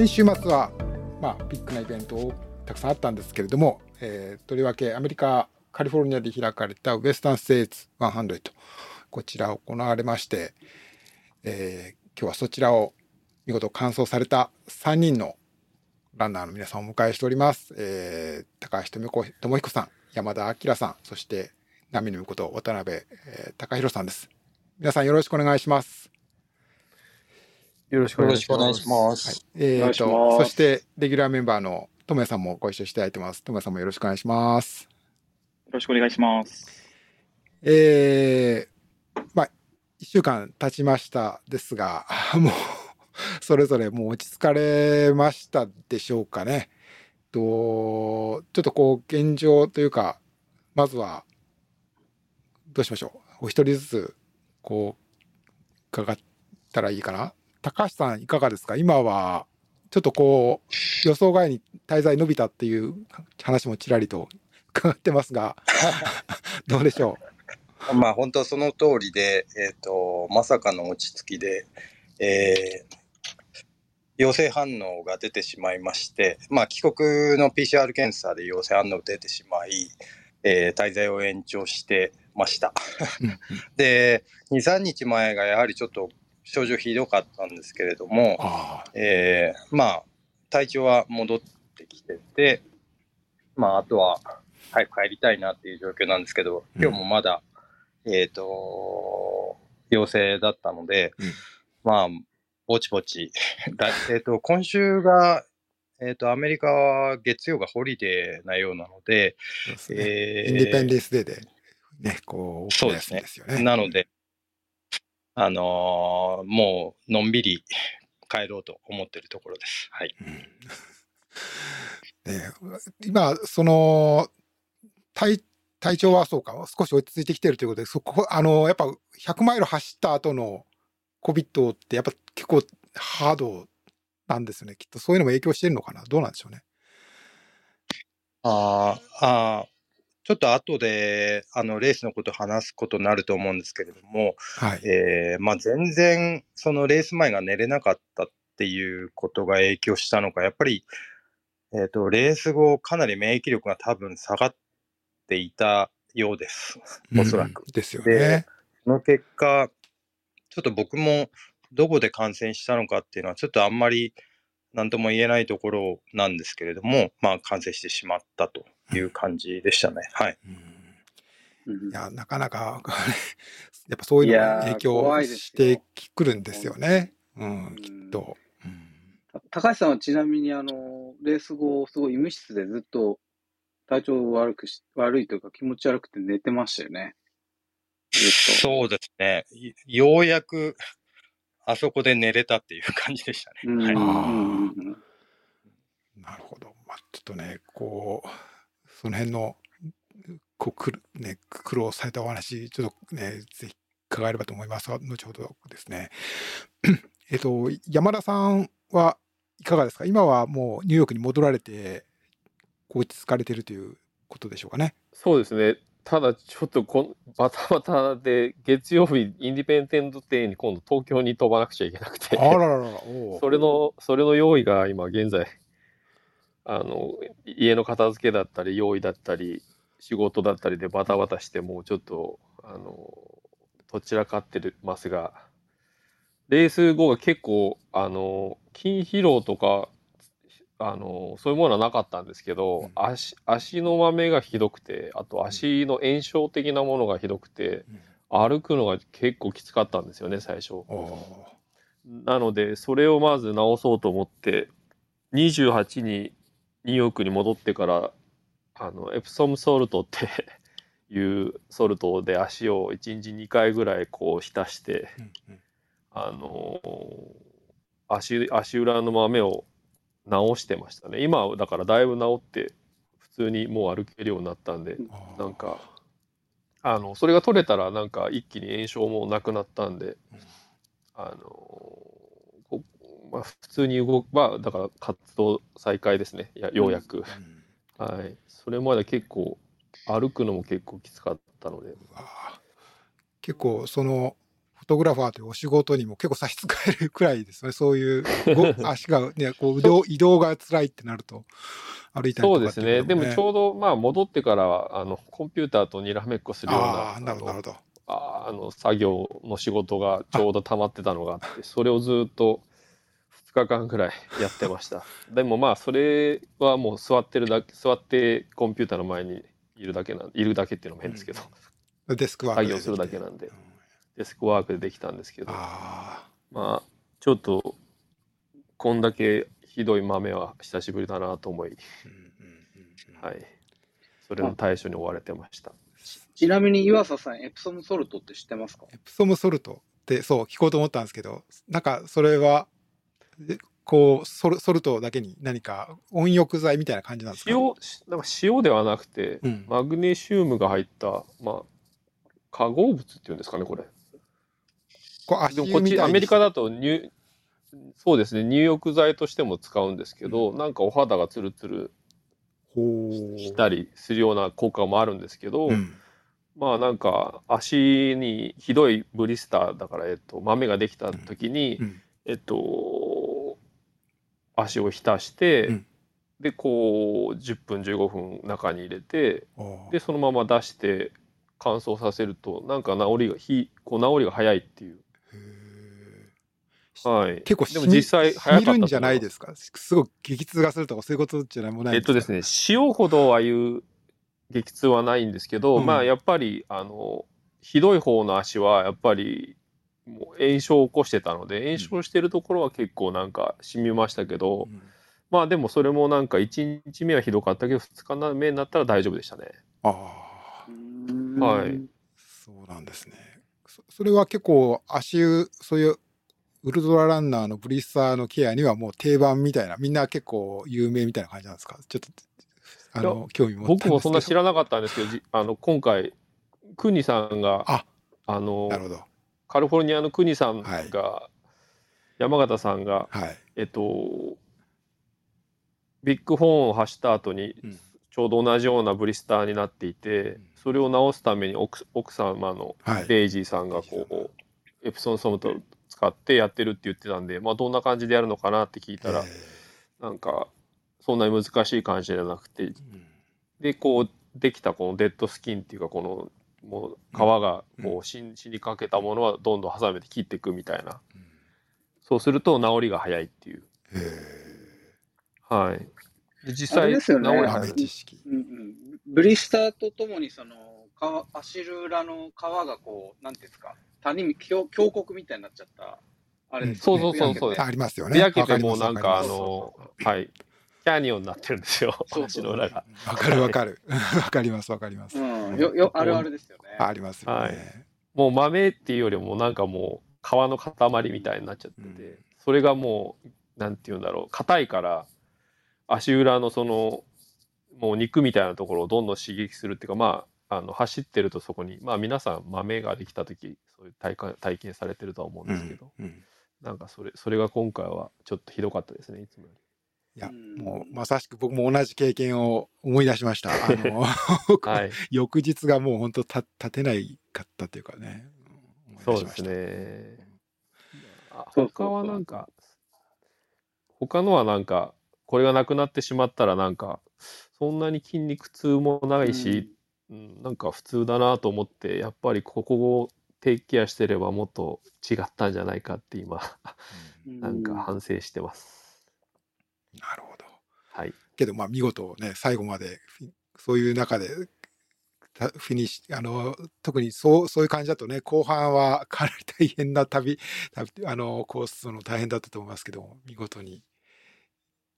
先週末は、まあ、ビッグなイベントをたくさんあったんですけれども、えー、とりわけアメリカカリフォルニアで開かれたウエスタンステーツ100こちら行われまして、えー、今日はそちらを見事完走された3人のランナーの皆さんをお迎えしております。えー、高橋智彦さん、山田明さん、そして波のこと渡辺、えー、高弘さんです。皆さんよろしくお願いします。よろしくお願いします。ますはい、えー、と、そしてレギュラーメンバーの智也さんもご一緒していただいてます。智也さんもよろしくお願いします。よろしくお願いします。えー、まあ、一週間経ちましたですが、もうそれぞれもう落ち着かれましたでしょうかね。と、ちょっとこう、現状というか、まずは、どうしましょう。お一人ずつ、こう、伺ったらいいかな。高橋さんいかがですか？今は、ちょっとこう、予想外に滞在伸びたっていう話もちらりと伺ってますが、どうでしょう？まあ本当その通りで、えっ、ー、と、まさかの落ち着きで、えー、陽性反応が出てしまいまして、まあ帰国の PCR 検査で陽性反応出てしまい、えー、滞在を延長してました。で、2、3日前がやはりちょっと症状ひどかったんですけれども、えー、まあ、体調は戻ってきてて、まあ、あとは早く帰りたいなっていう状況なんですけど、今日もまだ、うん、えっ、ー、と、陽性だったので、うん、まあ、ぼちぼち。えっと、今週が、えっ、ー、と、アメリカは月曜がホリデーなようなので、でね、えー、インディペンデンスデーで、ね、こう、そうですね。なので、あのー、もうのんびり帰ろうと思ってるところです。はい。うん、ね、今、その体、体調はそうか、少し落ち着いてきてるということで、そこ、あの、やっぱ100マイル走った後の COVID ってやっぱ結構ハードなんですよね。きっとそういうのも影響してるのかな。どうなんでしょうね。ああ、ちょっと後で、あの、レースのこと話すことになると思うんですけれども、はい。えー、まあ、全然、そのレース前が寝れなかったっていうことが影響したのか、やっぱり、えっ、ー、と、レース後、かなり免疫力が多分下がっていたようです。おそらく。うん、ですよね。で、その結果、ちょっと僕もどこで感染したのかっていうのは、ちょっとあんまり何とも言えないところなんですけれども、まあ、感染してしまったという感じでしたね。はい。いや、なかなか やっぱそういうのが影響してくるんですよね。うん、きっと。高橋さんはちなみに、あの、レース後、すごい医務室でずっと体調悪くし、悪いというか気持ち悪くて寝てましたよね。そうですね。ようやく、あそこで寝れたっていう感じでしたね。はい、なるほど。まあ、ちょっとね、こう、その辺の、こうくる、ね、苦労されたお話、ちょっとね、ぜひ伺えればと思いますが、後ほどですね。えっと、山田さんはいかがですか？今はもうニューヨークに戻られて、落ち着かれてるということでしょうかね。そうですね。ただちょっとこバタバタで月曜日インディペンデントデーに今度東京に飛ばなくちゃいけなくてあらららそれのそれの用意が今現在あの家の片付けだったり用意だったり仕事だったりでバタバタしてもうちょっとあのどちらかってますがレース後が結構あの筋疲労とかあのそういうものはなかったんですけど、うん、足足の豆がひどくてあと足の炎症的なものがひどくて、うん、歩くのが結構きつかったんですよね最初。なのでそれをまず直そうと思って28にニューヨークに戻ってからあのエプソムソルトって いうソルトで足を1日2回ぐらいこう浸して、うんうん、あの足足裏の豆を直してましたね。今だからだいぶ治って普通にもう歩けるようになったんでなんかあのそれが取れたらなんか一気に炎症もなくなったんで、あのまあ、普通に動く、まあ、だから活動再開ですね、やようやく、うん、はい。それまで結構、歩くのも結構きつかったので。結構、その、トグラファーというお仕事にも結構差し支えるくらいですね。そういう、ご 足がね、こう移動、移動が辛いってなると、歩いたりとかってそうですね。でもちょうど、まあ、戻ってからは、あの、コンピューターとにらめっこするようああ、な、なるほど、なるほど。ああの作業の仕事がちょうど溜まってたのがあって、それをずっと2日間くらいやってました。でもまあ、それはもう座ってるだけ、座ってコンピューターの前にいるだけなん、いるだけっていうのも変ですけど、デスクワークで作業するだけなんで。うんデスクワークでできたんですけど、あまあ、ちょっと、こんだけひどい豆は久しぶりだなと思い、あ、うんうんうんうん。はい。それの対処に追われてました。ちなみに岩佐さん、エプソムソルトって知ってますか？エプソムソルトって、そう、聞こうと思ったんですけど、なんか、それは、でこうソル、ソルトだけに何か温浴剤みたいな感じなんですか、塩、しなんか塩ではなくて、うん。マグネシウムが入った、まあ、化合物っていうんですかね、これ。こでもこっち、アメリカだと入、そうですね、入浴剤としても使うんですけど、なんかお肌がツルツルしたりするような効果もあるんですけど、うん。まあなんか足にひどいブリスターだから、えっと、豆ができた時に、うんえっと、足を浸して、うん。で、こう、10分、15分中に入れて、で、そのまま出して乾燥させると、なんか治りが、ひこう治りが早いっていう。はい。結構でも実際早かったじゃないですか？すごい激痛がするとかそういうことじゃないもないえっとですね、塩ほどああいう激痛はないんですけど、うん。まあやっぱり、あの、ひどい方の足はやっぱり、もう炎症を起こしてたので、炎症してるところは結構なんか染みましたけど、うん。まあでもそれもなんか1日目はひどかったけど、2日目になったら大丈夫でしたね。ああ。はい。そうなんですね。そそれは結構足湯そういうウルトラランナーのブリスターのケアにはもう定番みたいなみんな結構有名みたいな感じなんですか？ちょっとあの興味持ったんですけど。僕もそんな知らなかったんですけど、じあの今回、クニさんが、あ。あのなるほどカリフォルニアのクニさんが、はい。山形さんが、はい。えっと、ビッグホーンを走った後にうん。ちょうど同じようなブリスターになっていて、ん。それを直すために奥奥様のはい。デイジーさんがこうエプソンソムトを使ってやってるって言ってたんで、まあ、どんな感じでやるのかなって聞いたら、えなんかそんなに難しい感じじゃなくてーうん。でこうできたこのデッドスキンっていうかこのもう皮がこう死に死にかけたものはどんどんハサミで切っていくみたいな。うん。そうすると治りが早いっていう。へはい。で実際ですよね。ー治り早い豆知識うんうん、ブリスターとともにそのか足ル裏の皮がこうなんていうんですか谷み峡峡谷みたいになっちゃったあれですよね。そうそうそうそう。ありますよね。焼けてもうなんかあのはいキャニオンになってるんですよ。そう足の裏が。わかるわかる。わかりますわかります。うん、よよあるあるですよね。ありますよはい。ねもう豆っていうよりもなんかもう皮の塊みたいになっちゃってて、うん。それがもうなんて言うんだろう。硬いから足裏のそのもう肉みたいなところをどんどん刺激するっていうかまああの走ってるとそこにまあ皆さん豆ができた時そういう体感体験されてるとは思うんですけど、うんうん。なんかそれそれが今回はちょっとひどかったですねいつもより。いやうんもうまさしく僕も同じ経験を思い出しました。あの はい、翌日がもう本当た立てないかったというかね。うんそうですね。他はなんか、他のはなんか、これがなくなってしまったらなんか、そんなに筋肉痛もないし、うんなんか普通だなと思って、やっぱりここをテイクケアしてればもっと違ったんじゃないかって今、うんなんか反省してます。なるほど。はい。けどまあ見事ね最後までそういう中でたフィニッシュあの特にそうそういう感じだとね後半は かなり大変な旅旅あのコースの大変だったと思いますけども見事に。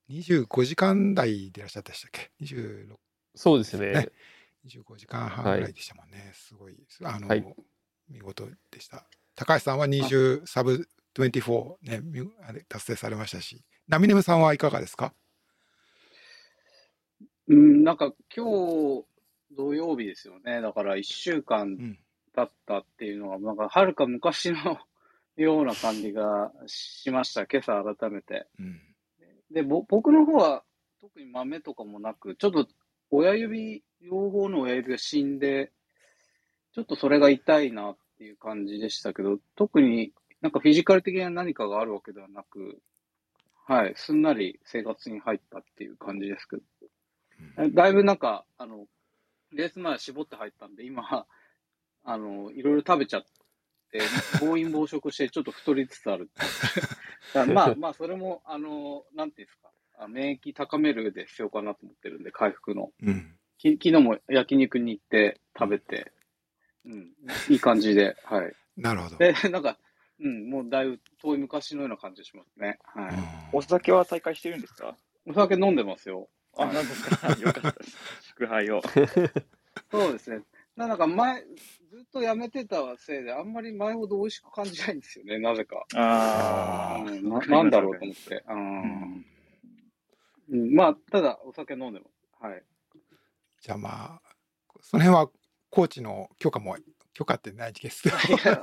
25時間台でいらっしゃったでしたっけ？26そうですね。ね。25時間半ぐらいでしたもんね、すごい。あの、はい。見事でした。高橋さんは20サブ24ねみあれ達成されましたしナミネムさんはいかがですか？うん、なんか今日土曜日ですよね。だから1週う間ん経ったっていうのが、なんかはるか昔のような感じがしました。今朝改めて。うんで、ぼ僕の方は特に豆とかもなく、ちょっと親指、両方の親指が死んで、ちょっとそれが痛いなってっていう感じでしたけど、特になんかフィジカル的な何かがあるわけではなく、はい、すんなり生活に入ったっていう感じですけど、だいぶなんか、あの、レース前は絞って入ったんで、今、あの、いろいろ食べちゃって、暴飲暴食してちょっと太りつつある まあまあ、それも、あの、なんていうんですか、あ免疫高めるで必要かなと思ってるんで、回復の。うん。き昨日も焼肉に行って食べて、うん、いい感じで、はい。なるほど。で、なんか、うん、もうだいぶ遠い昔のような感じしますね。はい。うんお酒は再開してるんですか？お酒飲んでますよ。あ、なんですか よかったです。祝杯を。そうですね。ななんか前、ずっとやめてたせいで、あんまり前ほど美味しく感じないんですよね、なぜか。ああ。うん、ななんだろうと思って。うんうん、まあ、ただ、お酒飲んでます。はい。じゃあまあ、その辺はコーチの許可も、許可ってないです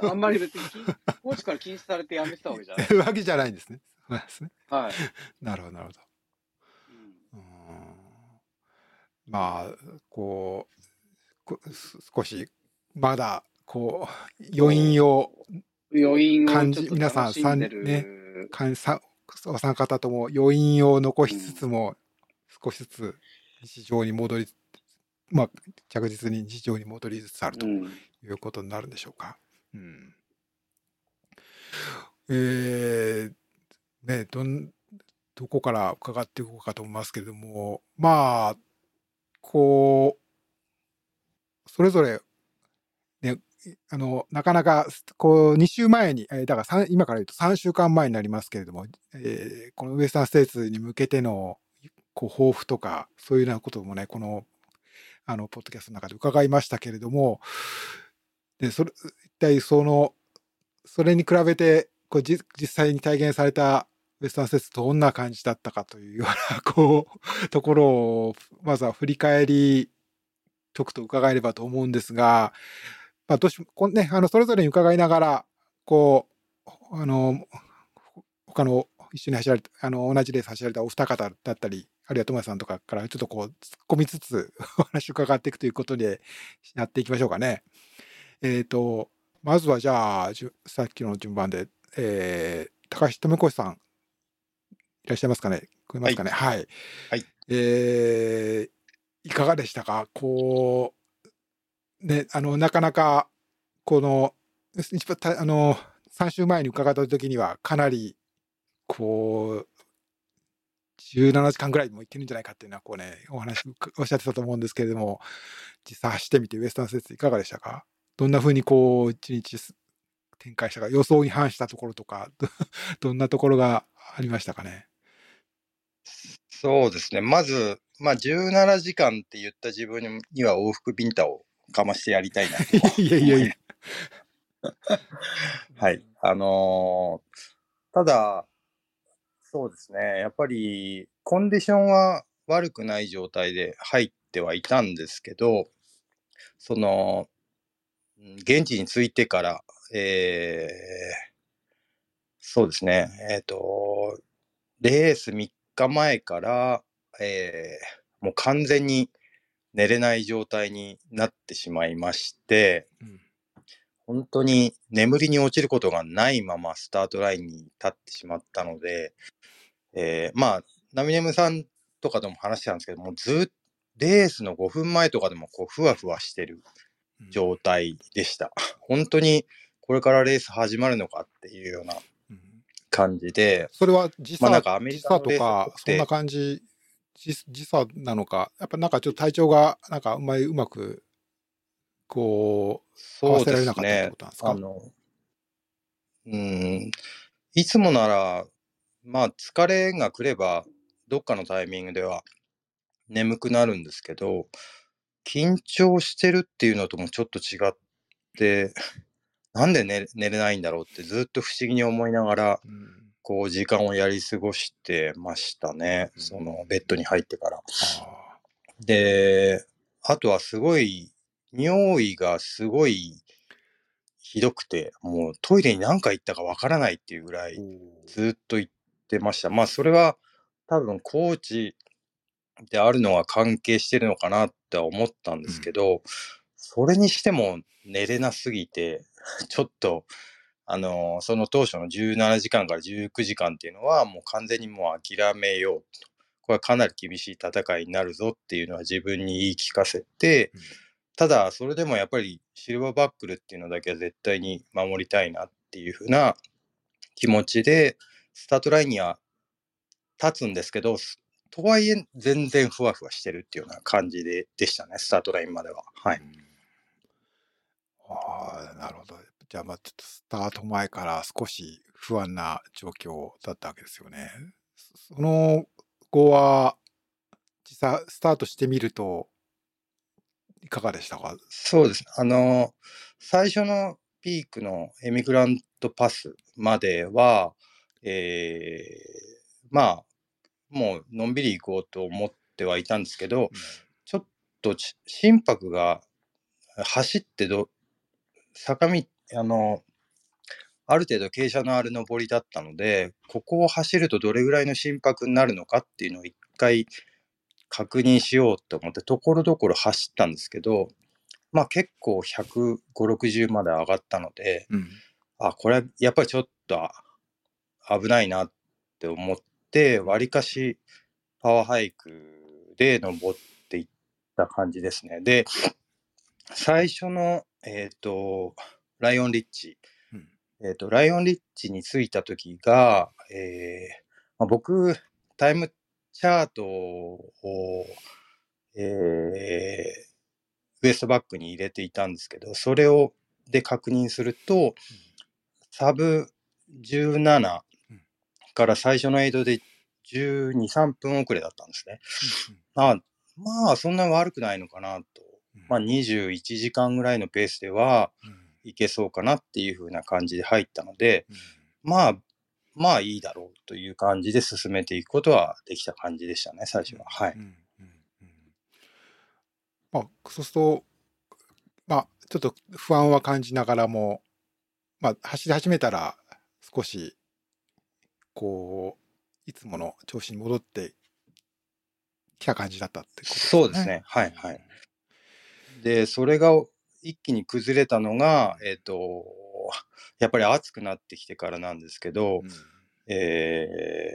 あんまり別に禁、コーチから禁止されてやめてたわけじゃない。わけじゃないんですね。そうですね。はい。なるほど、なるほど。うんうんまあ、こう、少し、まだ、こう、余韻を余韻を感じ皆さん楽しんでるさんかんさお三方とも余韻を残しつつも、少しずつ日常に戻り、まあ、着実に日常に戻りつつあるとうんいうことになるんでしょうか。うん、えーね、どんどこから伺っていこうかと思いますけれども、まあ、こう、それぞれ、ね、あの、なかなか、こう、2週前に、えーだから今から言うと3週間前になりますけれども、えーこのウエスタンステーツに向けての、こう、抱負とか、そういうようなこともね、この、あの、ポッドキャストの中で伺いましたけれども、で、それ、一体その、それに比べて、こう、実際に体現されたウエスタンステーツどんな感じだったかというような、こう、ところを、まずは振り返り、とくと伺えればと思うんですが、まあ、どうしこね、あの、それぞれに伺いながら、こう、あの、他の一緒に走られた、あの、同じレース走られたお二方だったり、あるいは友谷さんとかからちょっとこう、突っ込みつつ お話を伺っていくということでやっていきましょうかね。えっ、と、まずはじゃあ、さっきの順番で、えー、高橋智子さん、いらっしゃいますかね？聞こえますかね？はい。はい。えー、いかがでしたか？こう、ね、あの、なかなか、この、一番たあの、3週前に伺った時には、かなり、こう、17時間ぐらいもいけるんじゃないかっていうのは、こうね、お話、おっしゃってたと思うんですけれども、実際走ってみて、ウエスタンステーツいかがでしたか？どんな風にこう、一日す展開したか、予想に反したところとか、ど どんなところがありましたかね？そうですね。まず、まあ、17時間って言った自分には往復ビンタをかましてやりたいなと。いやいやいや。はい。あのーただ、そうですね。やっぱり、コンディションは悪くない状態で入ってはいたんですけど、その、現地に着いてから、えーそうですね。えっ、と、レース3日前から、えーもう完全に寝れない状態になってしまいまして、うん本当に眠りに落ちることがないままスタートラインに立ってしまったので、えーまあ、ナミネムさんとかとも話してたんですけども、ずっとレースの5分前とかでもこうふわふわしてる状態でした。本当にこれからレース始まるのかっていうようなうん感じで、それは時差,、まあなんかアメリカとかそんな感じ、時時差なのか、やっぱなんかちょっと体調が、なんかあんまりうまく、こうですわせられなかったってねことなんです。か？あの、うん、いつもなら、まあ疲れが来れば、どっかのタイミングでは眠くなるんですけど、緊張してるっていうのともちょっと違って、なんで寝寝れないんだろうってずっと不思議に思いながら、うんこう時間をやり過ごしてましたね。うんそのベッドに入ってから。あで、あとはすごい、尿意がすごいひどくて、もうトイレに何回行ったかわからないっていうぐらいーずっと行ってました。まあそれは多分コーチであるのは関係してるのかなって思ったんですけど、それにしても寝れなすぎて、ちょっと、あの、その当初の17時間から19時間っていうのは、もう完全にもう諦めようと。これはかなり厳しい戦いになるぞっていうのは自分に言い聞かせて、うんただ、それでもやっぱりシルバーバックルっていうのだけは絶対に守りたいなっていうふうな気持ちで、スタートラインには立つんですけど、とはいえ全然ふわふわしてるっていうような感じででしたね、スタートラインまでは。はい。ああ、なるほど。じゃあ、まあ、ちょっとスタート前から少し不安な状況だったわけですよね。そその後は、実際スタートしてみると、いかがでしたか？そうです。あの、最初のピークのエミグラントパスまでは、えーまあ、もうのんびり行こうと思ってはいたんですけど、ちょっとち心拍が走ってど、坂道、あの、ある程度傾斜のある上りだったので、ここを走るとどれぐらいの心拍になるのかっていうのを一回確認しようと思って、ところどころ走ったんですけど、まあ結構150、60まで上がったので、うん。あ、これはやっぱりちょっと危ないなって思って、わりかしパワーハイクで登っていった感じですね。で、最初の、えっ、と、ライオンリッチ、うんえっ、と、ライオンリッチに着いた時が、えーまあ、僕、タイムチャートを、えーウエストバックに入れていたんですけど、それをで確認すると、サブ17から最初のエイドで12、3分遅れだったんですね。あまあ、そんな悪くないのかなと。まあ、21時間ぐらいのペースではうんいけそうかなっていう風な感じで入ったので、うんまあ、まあいいだろうという感じで進めていくことはできた感じでしたね、最初は。はい。うんうんうんまあ、そうすると、まあ、ちょっと不安は感じながらも、まあ、走り始めたら少し、こう、いつもの調子に戻ってきた感じだったってことですね。そうですね。はいはい。で、それが一気に崩れたのが、えっ、と、やっぱり暑くなってきてからなんですけど、うんえ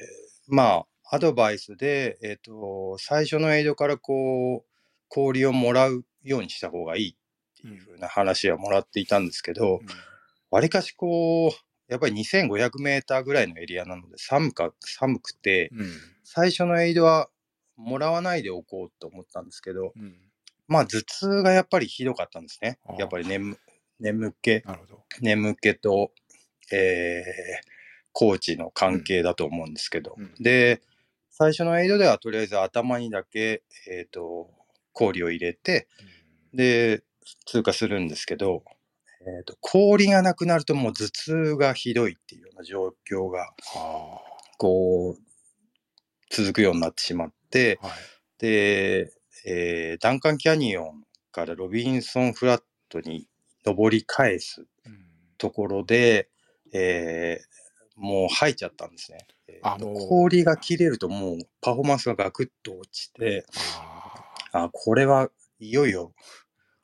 ーまあ、アドバイスで、えっ、と、最初のエイドからこう、氷をもらうようにした方がいいっていう風な話はもらっていたんですけど、わりかしこう、やっぱり2500メーターぐらいのエリアなので寒か、寒くて、うん。最初のエイドはもらわないでおこうと思ったんですけど、うん。まあ頭痛がやっぱりひどかったんですね。やっぱり眠眠気。眠気と、えー、コーチの関係だと思うんですけど、うん。で、最初のエイドではとりあえず頭にだけ、えっ、と、氷を入れて、で、通過するんですけど、えーと、氷がなくなるともう頭痛がひどいっていうような状況が、はこう、続くようになってしまって、あはい。で、えーダンカンキャニオンからロビンソンフラットに登り返すうん。ところで、えーもう吐いちゃったんですね。あもう氷が切れるともうパフォーマンスがガクッと落ちて、ああ、これはいよいよ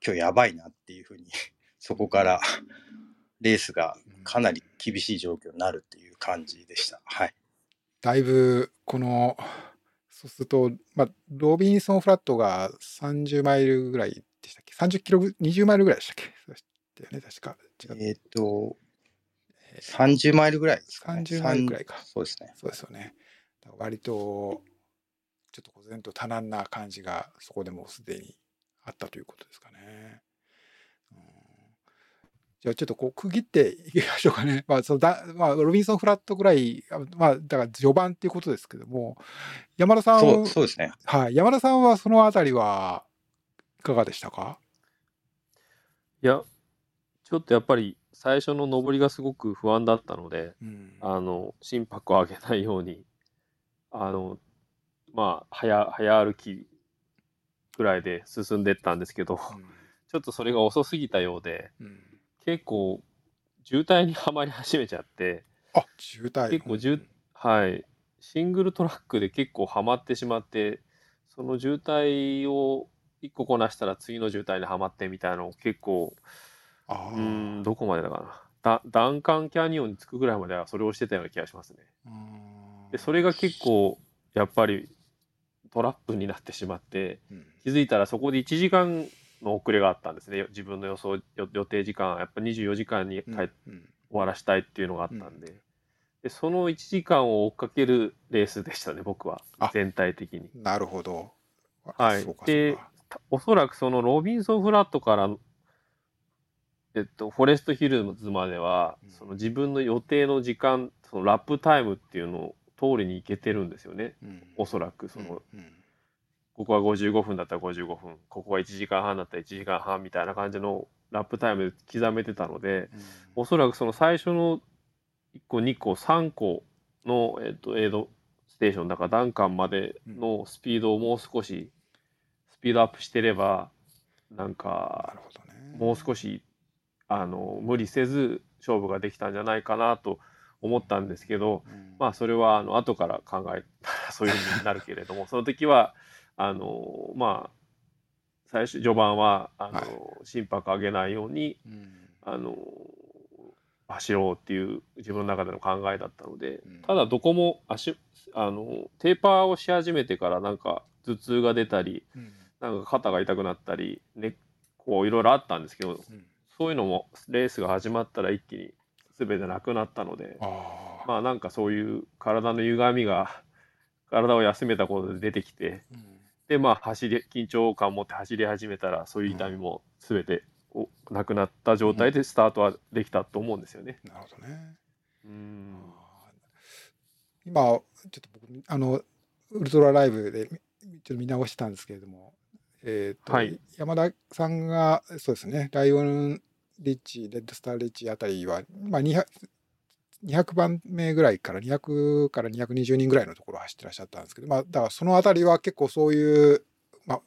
今日やばいなっていうふうに、そこからレースがかなり厳しい状況になるっていう感じでした。はい。だいぶこのそうすると、まあ、ロビンソンフラットが30マイルぐらいでしたっけ？30キロぐ20マイルぐらいでしたっけ？ねえっ、と、30マイルぐらいですかね。30マイルぐらいかそうですね。そうですよね割とちょっとこ然と多難な感じがそこでもうすでにあったということですかね。うんじゃあちょっとこう区切っていきましょうかね。まあそのだまあ、ロビンソンフラットぐらい、あまあ、だから序盤っていうことですけども、山田さんそう、そうですね。はい、山田さんはそのあたりはいかがでしたか？いや、ちょっとやっぱり最初の上りがすごく不安だったので、うん。あの、心拍を上げないように、あの、まあ、早、早歩きぐらいで進んでったんですけど、ちょっとそれが遅すぎたようで、うん。うん結構、渋滞にはまり始めちゃって、あ渋滞。結構渋はい、シングルトラックで結構ハマってしまって、その渋滞を1個こなしたら次の渋滞にはまってみたいなのを結構、あうーん、どこまでだかな。ダダンカンキャニオンに着くぐらいまではそれをしてたような気がしますね。で、それが結構、やっぱりトラップになってしまって、うん気づいたらそこで1時間の遅れがあったんですね。自分の予想、予予定時間、やっぱ24時間に帰っ終うんわらしたいっていうのがあったんで、でその1時間を追っかけるレースでしたね、僕はあ。全体的に。なるほど。はいでおそらくそのロビンソンフラットから、えっと、フォレストヒルズまでは、うん。その自分の予定の時間、そのラップタイムっていうのを通りに行けてるんですよね。うん。おそらくその、うんうん。ここは55分だったら55分、ここは1時間半だったら1時間半みたいな感じのラップタイムで刻めてたので、おそらくその最初の1個、2個、3個の、えっと、エイドステーションだからダンカンまでのスピードをもう少しスピードアップしてれば、なんなかね。もう少しあの無理せず勝負ができたんじゃないかなと思ったんですけど、うん。まあそれはあの後から考えたら そういうふうになるけれども、その時はあのまあ最初序盤はあの、はい。心拍上げないようにうん。あの走ろうっていう自分の中での考えだったので、うん。ただどこも足あのテーパーをし始めてからなんか頭痛が出たりうん。なんか肩が痛くなったり、ね、こういろいろあったんですけどうんそういうのもレースが始まったら一気に全てなくなったのでまあなんかそういう体の歪みが体を休めたことで出てきてうん。でまあ走り緊張感を持って走り始めたらそういう痛みも全ておなくなった状態でスタートはできたと思うんですよね。なるほどね。うん。今ちょっと僕あのウルトラライブでみちょっと見直してたんですけれども、えーとはい。山田さんがそうですねライオンリッチレッドスターリッチあたりは、まあ、200, 200番目ぐらいから200から220人ぐらいのところを走ってらっしゃったんですけど、まあ、だからそのあたりは結構そういう、まあ、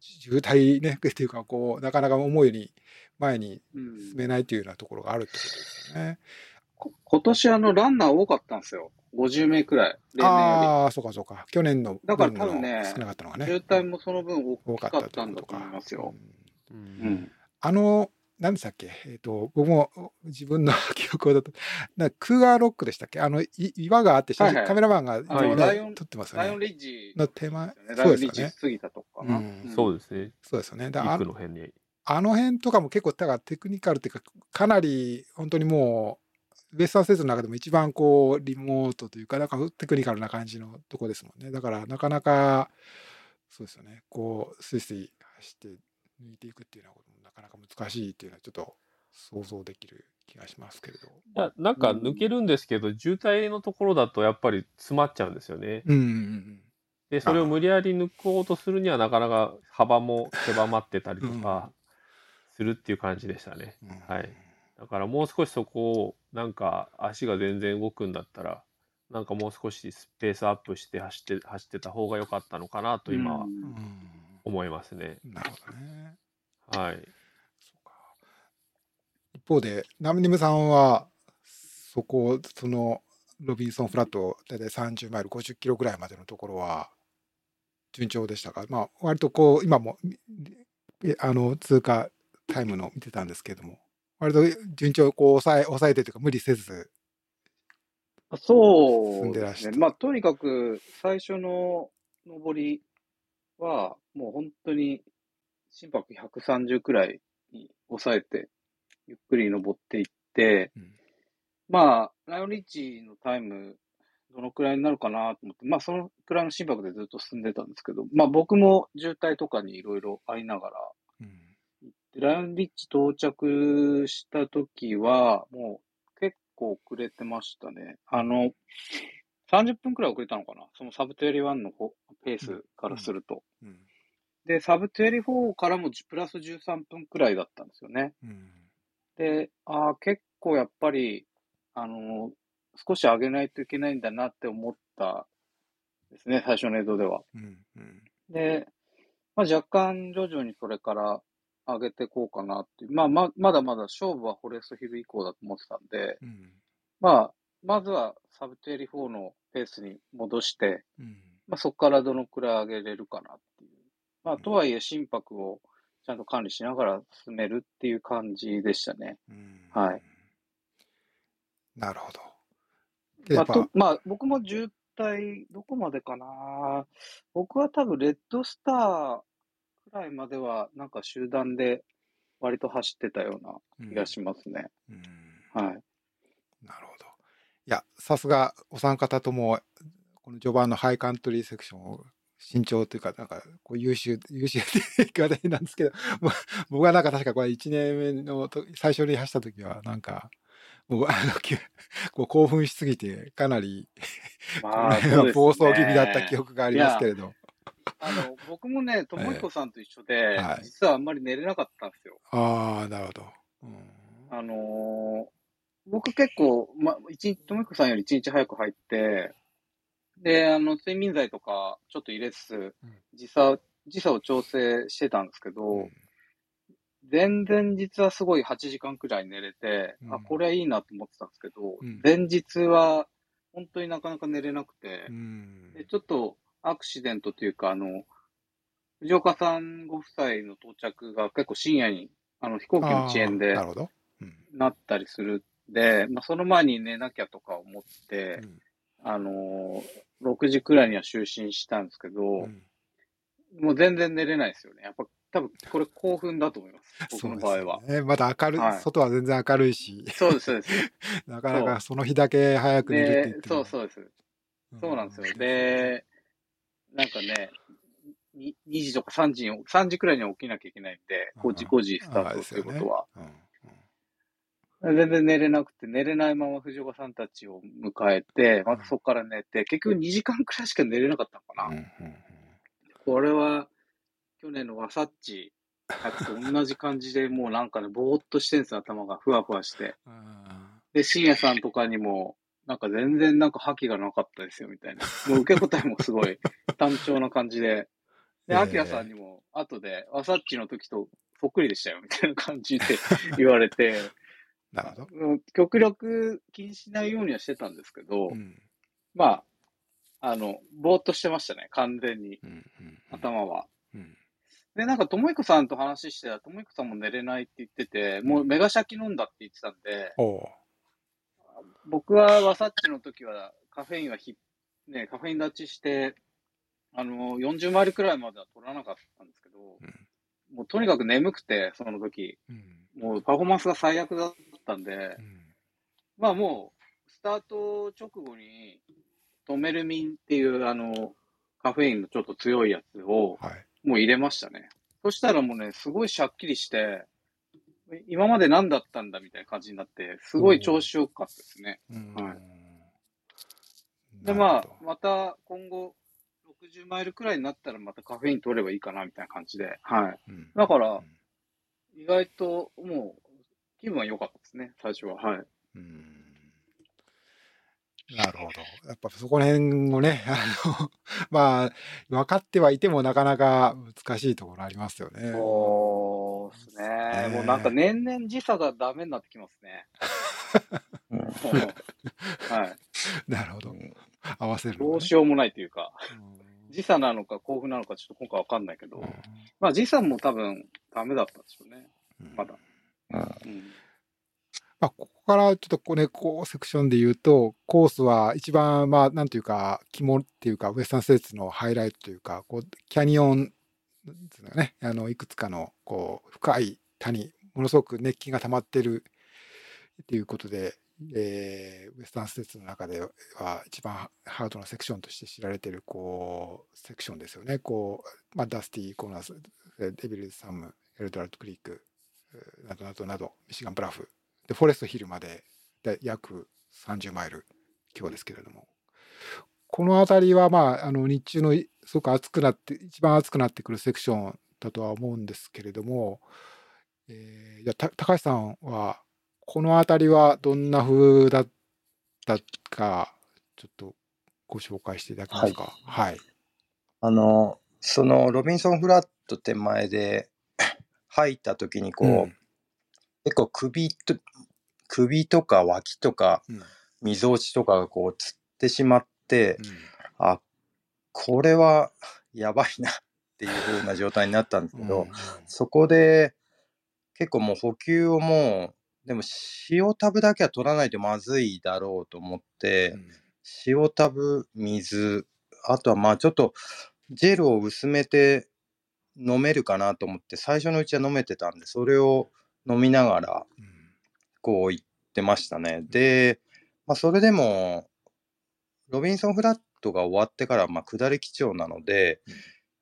渋滞ね っていうかこうなかなか思うように前にうん進めないというようなところがあるってことですよね。こ今年あのランナー多かったんですよ。50名くらい。ああ、そうかそうか。去年のだから多分ね少なかったのがり。ね。渋滞もその分大多きかかっったたんだと思いますよ。うんううんん。あの、何でしたっけ？えっ、と、僕も自分の 記憶だと、なクーガーロックでしたっけ？あの、い岩があって写真、はいはいカメラマンが、ねはいライオン撮ってますよライオンね。リッジの手前、ライそうですよねオンリッジ。過ぎたとこかな。うんそうですね。そうですよね。だからあ陸の辺に。あの辺とかも結構、だからテクニカルっていうか、かなり本当にもう、ウエスタンステートの中でも一番こう、リモートというか、なんかテクニカルな感じのとこですもんね。だから、なかなか、そうですよね。こう、スイスイ走って抜いていくっていうようなこともなかなか難しいっていうのはちょっと想像できる気がしますけれど。いやなんか抜けるんですけど、渋滞のところだとやっぱり詰まっちゃうんですよね。うんうんうんで、それを無理やり抜こうとするにはなかなか幅も狭まってたりとかするっていう感じでしたね。うん。はいだからもう少しそこをなんか足が全然動くんだったら、なんかもう少しスペースアップして走って走ってた方が良かったのかなと今はうんうん思いますね。なるほどね。はい。一方で、ナムニムさんは、そこ、その、ロビンソンフラット、大体30マイル、50キロぐらいまでのところは、順調でしたか？まあ、割とこう、今も、えあの、通過タイムの見てたんですけれども、割と順調、こう、抑え、抑えてというか、無理せず、そう進んでらっしゃるですね。まあ、とにかく、最初の上りは、もう本当に心拍130くらいに抑えて、ゆっくり登っていって、うんまあ、ライオンリッチのタイム、どのくらいになるかなと思って、まあ、そのくらいの心拍でずっと進んでたんですけど、まあ、僕も渋滞とかにいろいろありながら、うんでライオンリッチ到着した時は、もう結構遅れてましたね。あの、30分くらい遅れたのかな？そのサブ21の方ペースからすると。うんで、サブ24からもプラス13分くらいだったんですよね。うんで、ああ、結構やっぱり、あの、少し上げないといけないんだなって思ったですね、最初の映像では。うんうんで、まあ、若干徐々にそれから上げていこうかなっていう。まあ、ま、まだまだ勝負はフォレストヒル以降だと思ってたんで、うんまあ、まずはサブ24のペースに戻して、うんまあ、そこからどのくらい上げれるかなっていうまあ、とはいえ心拍をちゃんと管理しながら進めるっていう感じでしたね。うんはい。なるほど。あとまあ、僕も渋滞、どこまでかな。僕は多分、レッドスターくらいまでは、なんか集団で割と走ってたような気がしますね。うんはい。なるほど。いや、さすがお三方とも、この序盤のハイカントリーセクションを慎重というか、なんかこう優秀、優秀って言い方なんですけど、もう僕はなんか確かこれ1年目のと最初に走った時は、なんか、もうあのきこう興奮しすぎて、かなり、まあ、ね暴走気味だった記憶がありますけれど。あの、僕もね、ともひこさんと一緒で、はい実はあんまり寝れなかったんですよ。ああ、なるほど。うんあのー僕結構、ま、一日、ともひこさんより一日早く入って、で、あの、睡眠剤とかちょっと入れつつうん、時差、時差を調整してたんですけど、前々日はすごい8時間くらい寝れて、うん。あ、これはいいなと思ってたんですけど、うん。前日は本当になかなか寝れなくてう、ん。でちょっとアクシデントというか、あの、藤岡さんご夫妻の到着が結構深夜に、あの、飛行機の遅延でなったりするんで、まあ、その前に寝なきゃとか思って、うんあのー、6時くらいには就寝したんですけど、うんもう全然寝れないですよね。やっぱ多分これ興奮だと思います。僕の場合は。よね。まだ明るい、はい外は全然明るいし、そうです、そうです。なかなかその日だけ早く寝るって言っでて、もそうそうです。そうなんですよ。で、なんかね、に2時とか3時に、3時くらいには起きなきゃいけないんで、5時、うん5時スタあーートということは。うんうん全然寝れなくて、寝れないまま藤岡さんたちを迎えて、またそこから寝て、結局2時間くらいしか寝れなかったのかな。うんうんこれは、去年のワサッチ、と同じ感じで、もうなんかね、ぼーっとしてるんですよ、頭がふわふわして。うんで、深夜さんとかにも、なんか全然なんか覇気がなかったですよ、みたいな。もう受け答えもすごい単調な感じで。で、ええアキラさんにも、後で、ワサッチの時とそっくりでしたよ、みたいな感じで言われて、なるほど。うん極力気にしないようにはしてたんですけど、うん。まあ、あの、ぼーっとしてましたね、完全に、うんうん頭は。うん。で、なんか、ともいこさんと話してたら、ともいこさんも寝れないって言ってて、もうメガシャキ飲んだって言ってたんで、僕はワサッチの時はカフェインはひ、ね、カフェイン立ちして、あの、40マイルくらいまでは取らなかったんですけど、うん。もうとにかく眠くて、その時、うんもうパフォーマンスが最悪だったんでう、んまあもう、スタート直後に、トメルミンっていう、あの、カフェインのちょっと強いやつを、はい。もう入れましたね。そしたらもうね、すごいシャッキリして、今まで何だったんだみたいな感じになって、すごい調子よかったですね。うんはいで、まあ、また今後、60マイルくらいになったらまたカフェイン取ればいいかなみたいな感じで。はい。うんだからうん意外ともう、気分は良かったですね、最初は。はい。うんなるほど。やっぱそこら辺をね、あの、まあ、分かってはいてもなかなか難しいところありますよね。そうですね。ねもうなんか年々時差がダメになってきますね。はい。なるほど。合わせるのねどうしようもないというか、うん時差なのか甲府なのかちょっと今回わかんないけど、うんまあ時差も多分ダメだったんでしょうね。まだ。うん。まあ、ここからちょっとこうね、こうセクションで言うと、コースは一番、まあ、なんていうか、肝っていうか、ウエスタンステーツのハイライトというか、こう、キャニオン、ね、あの、いくつかの、こう、深い谷、ものすごく熱気が溜まってるっていうことで、えーウエスタンステーツの中では一番ハードなセクションとして知られてる、こう、セクションですよね。こう、まあ、ダスティー、コーナース、デビルサム、エルドラッドクリーク、などなどなど、ミシガンブラフ、で、フォレストヒルまでで約30マイル強ですけれども、この辺りは、まあ、あの日中のすごく暑くなって、一番暑くなってくるセクションだとは思うんですけれども、えー、じゃ高橋さんは、この辺りはどんな風だったか、ちょっとご紹介していただけますか？はい。あの、そのロビンソンフラット手前で 入った時にこう、うん。結構首と、首とか脇とかうん。みぞおちとかがこうつってしまって、うん。あ、これはやばいなっっていう風な状態になったんですけど、うん。そこで結構もう補給をもう、でも塩タブだけは取らないとまずいだろうと思って、塩タブ、水、あとはまあちょっとジェルを薄めて飲めるかなと思って、最初のうちは飲めてたんで、それを飲みながらうん。こう言ってましたね。で、まあそれでも、ロビンソンフラットが終わってからまあ下り基調なので、うん。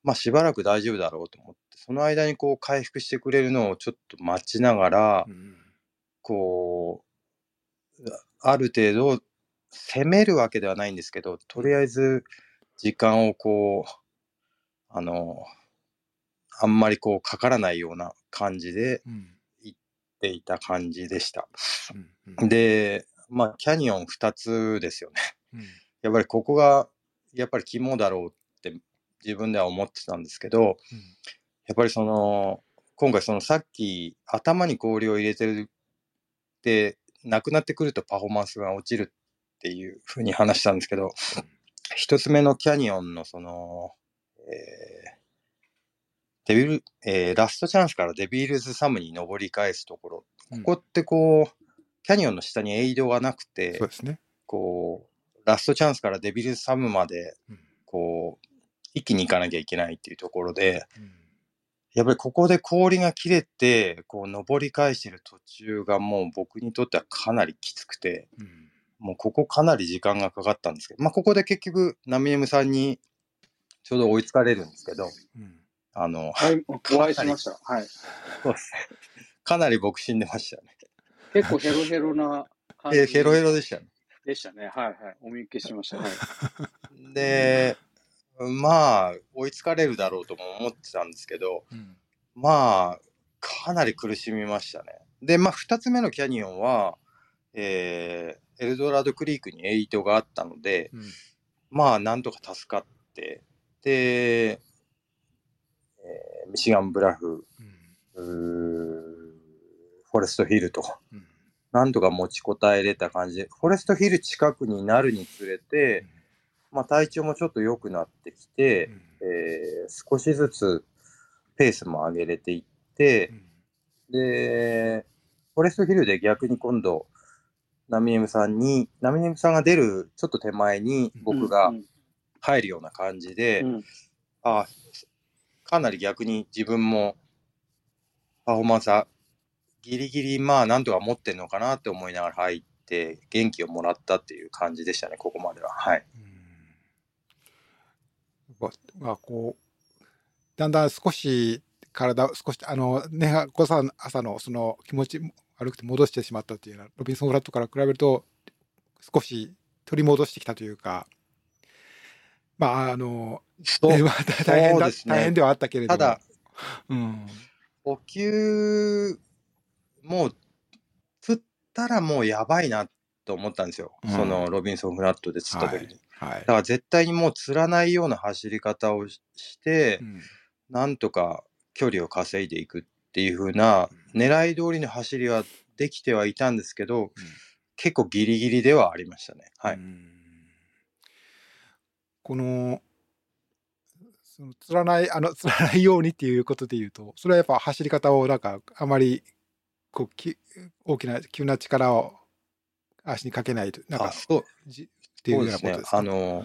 まあしばらく大丈夫だろうと思って、その間にこう回復してくれるのをちょっと待ちながら、うんこう、ある程度攻めるわけではないんですけど、とりあえず時間をこう、あの、あんまりこうかからないような感じでうんっていた感じでした。うんうんで、まあ、キャニオン2つですよね。うんやっぱりここが、やっぱり肝だろうって自分では思ってたんですけど、やっぱりその、今回そのさっき頭に氷を入れてるって、なくなってくるとパフォーマンスが落ちるっていうふうに話したんですけど、一つ目のキャニオンのその、えーデビル、えーラストチャンスからデビルズサムに登り返すところ、うん。ここってこう、キャニオンの下にエイドがなくてそう、ですね。こう、ラストチャンスからデビルズサムまで、うん。こう、一気に行かなきゃいけないっていうところで、うんやっぱりここで氷が切れて、こう登り返してる途中がもう僕にとってはかなりきつくて、うんもうここかなり時間がかかったんですけど、まあここで結局、ナミエムさんにちょうど追いつかれるんですけど、うんあの、はい、お会いしました。はい。そうですね。かなり僕死んでましたね。結構ヘロヘロな感じえーヘロヘロでしたね。でしたね。はいはい。お見受けしました。はい。で、まあ、追いつかれるだろうとも思ってたんですけど、うん。まあ、かなり苦しみましたね。で、まあ、二つ目のキャニオンは、えーエルドラドクリークにエイトがあったので、うん。まあ、なんとか助かって、で、えーミシガンブラフ、うん。フォレストヒルと、うん。なんとか持ちこたえれた感じで、フォレストヒル近くになるにつれて、まあ、体調もちょっと良くなってきて、えー少しずつペースも上げれていってう、ん。で、フォレストヒルで逆に今度、ナミエムさんに、ナミエムさんが出るちょっと手前に僕がうん入るような感じで、うん。あかなり逆に自分もパフォーマンスはギリギリまあなんとか持ってるのかなって思いながら入って元気をもらったっていう感じでしたね、ここまでは。はい。うんまあこうだんだん少し体を少しあのね小さん朝のその気持ち悪くて戻してしまったっていうのはロビンソン・フラットから比べると少し取り戻してきたというかまああの、大変だ、ね。大変ではあったけれども。ただ、うん。補給、もう、釣ったらもうやばいなと思ったんですよ。うん。そのロビンソン・フラットで釣った時に。はいだから絶対にもう釣らないような走り方をしして、うん。なんとか距離を稼いでいくっていう風な狙い通りの走りはできてはいたんですけど、結構ギリギリではありましたね。はい。うん。このその釣らないあの 釣らないようにっていうことで言うとそれはやっぱ走り方をなんかあまりこうき大きな急な力を足にかけないとなんかあそう。じっていうようなそうですねことです。か？あの、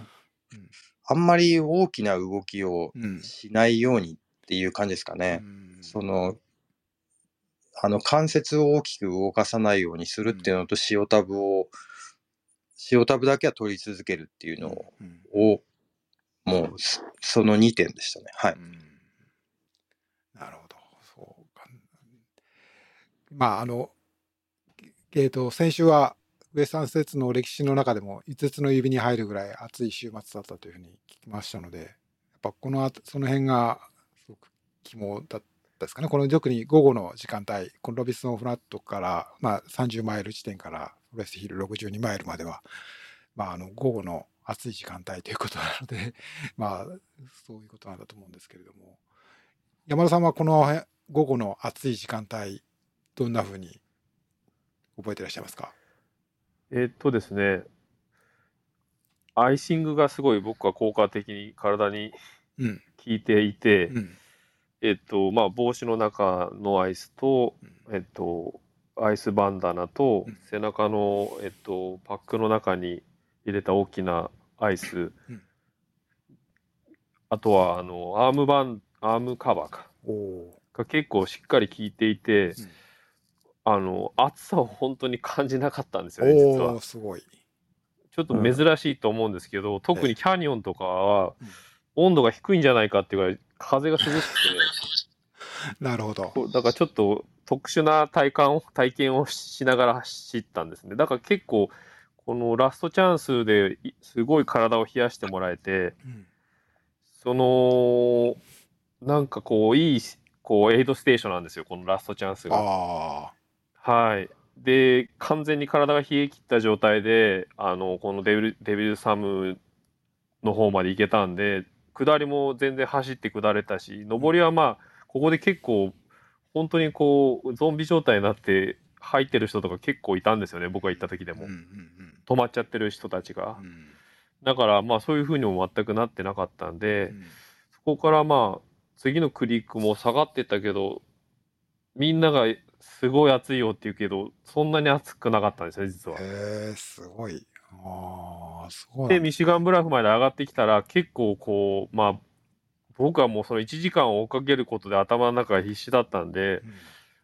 うんあんまり大きな動きをうんしないようにっていう感じですかね。うんその、あの、関節を大きく動かさないようにするっていうのと、塩タブを、塩タブだけは取り続けるっていうのを、うんをもう、そその2点でしたね。はい。うんなるほど。そうか。まあ、あの、えーと、先週はウエスタン施設の歴史の中でも5つの指に入るぐらい熱い週末だったというふうに聞きましたので、やっぱこのあその辺がすごく肝だったですかね。この特に午後の時間帯、このロビスソンフラットから、まあ、30マイル地点からウェストヒル62マイルまでは、まあ、あの午後の暑い時間帯ということなので、まあ、そういうことなんだと思うんですけれども、山田さんはこの午後の暑い時間帯、どんなふうに覚えていらっしゃいますか？えーっとですね、アイシングがすごい僕は効果的に体にうん。聞いていて、うん。えっと、まあ、帽子の中のアイスと、うん。えっと、アイスバンダナとうん、背中の、えっと、パックの中に入れた大きなアイス、うん。あとは、あの、アームバン、アームカバーか、おおが結構しっかり効いていて、うんあの、暑さを本当に感じなかったんですー。よね、実は。すごい。ちょっと珍しいと思うんですけど、特にキャニオンとかはうん、温度が低いんじゃないかっていうぐらい、風が涼しくて、なるほど。だからちょっと特殊な体感を体験をしながら走ったんですね。だから結構このラストチャンスでいすごい体を冷やしてもらえて、うん。そのなんかこういいこうエイドステーションなんですよ、このラストチャンスが。あはい。で、完全に体が冷え切った状態で、あのこのデビルデビルサムの方まで行けたんで、下りも全然走って下れたし、上りはまあ、ここで結構、本当にこう、ゾンビ状態になって入ってる人とか結構いたんですよね、僕が行った時であ。うんも。うん止まっちゃってる人たちがだからまあ、そういうふうにも全くなってなかったんで、うんそこからまあ、次のクリックも下がってったけど、みんながすごい暑いよって言うけど、そんなに暑くなかったんですよ、実は。へえ、すごい。ああ、すごい。で、ミシガンブラフまで上がってきたら、結構こう、まあ、僕はもうその1時間を追っかけることで頭の中が必死だったんで、うん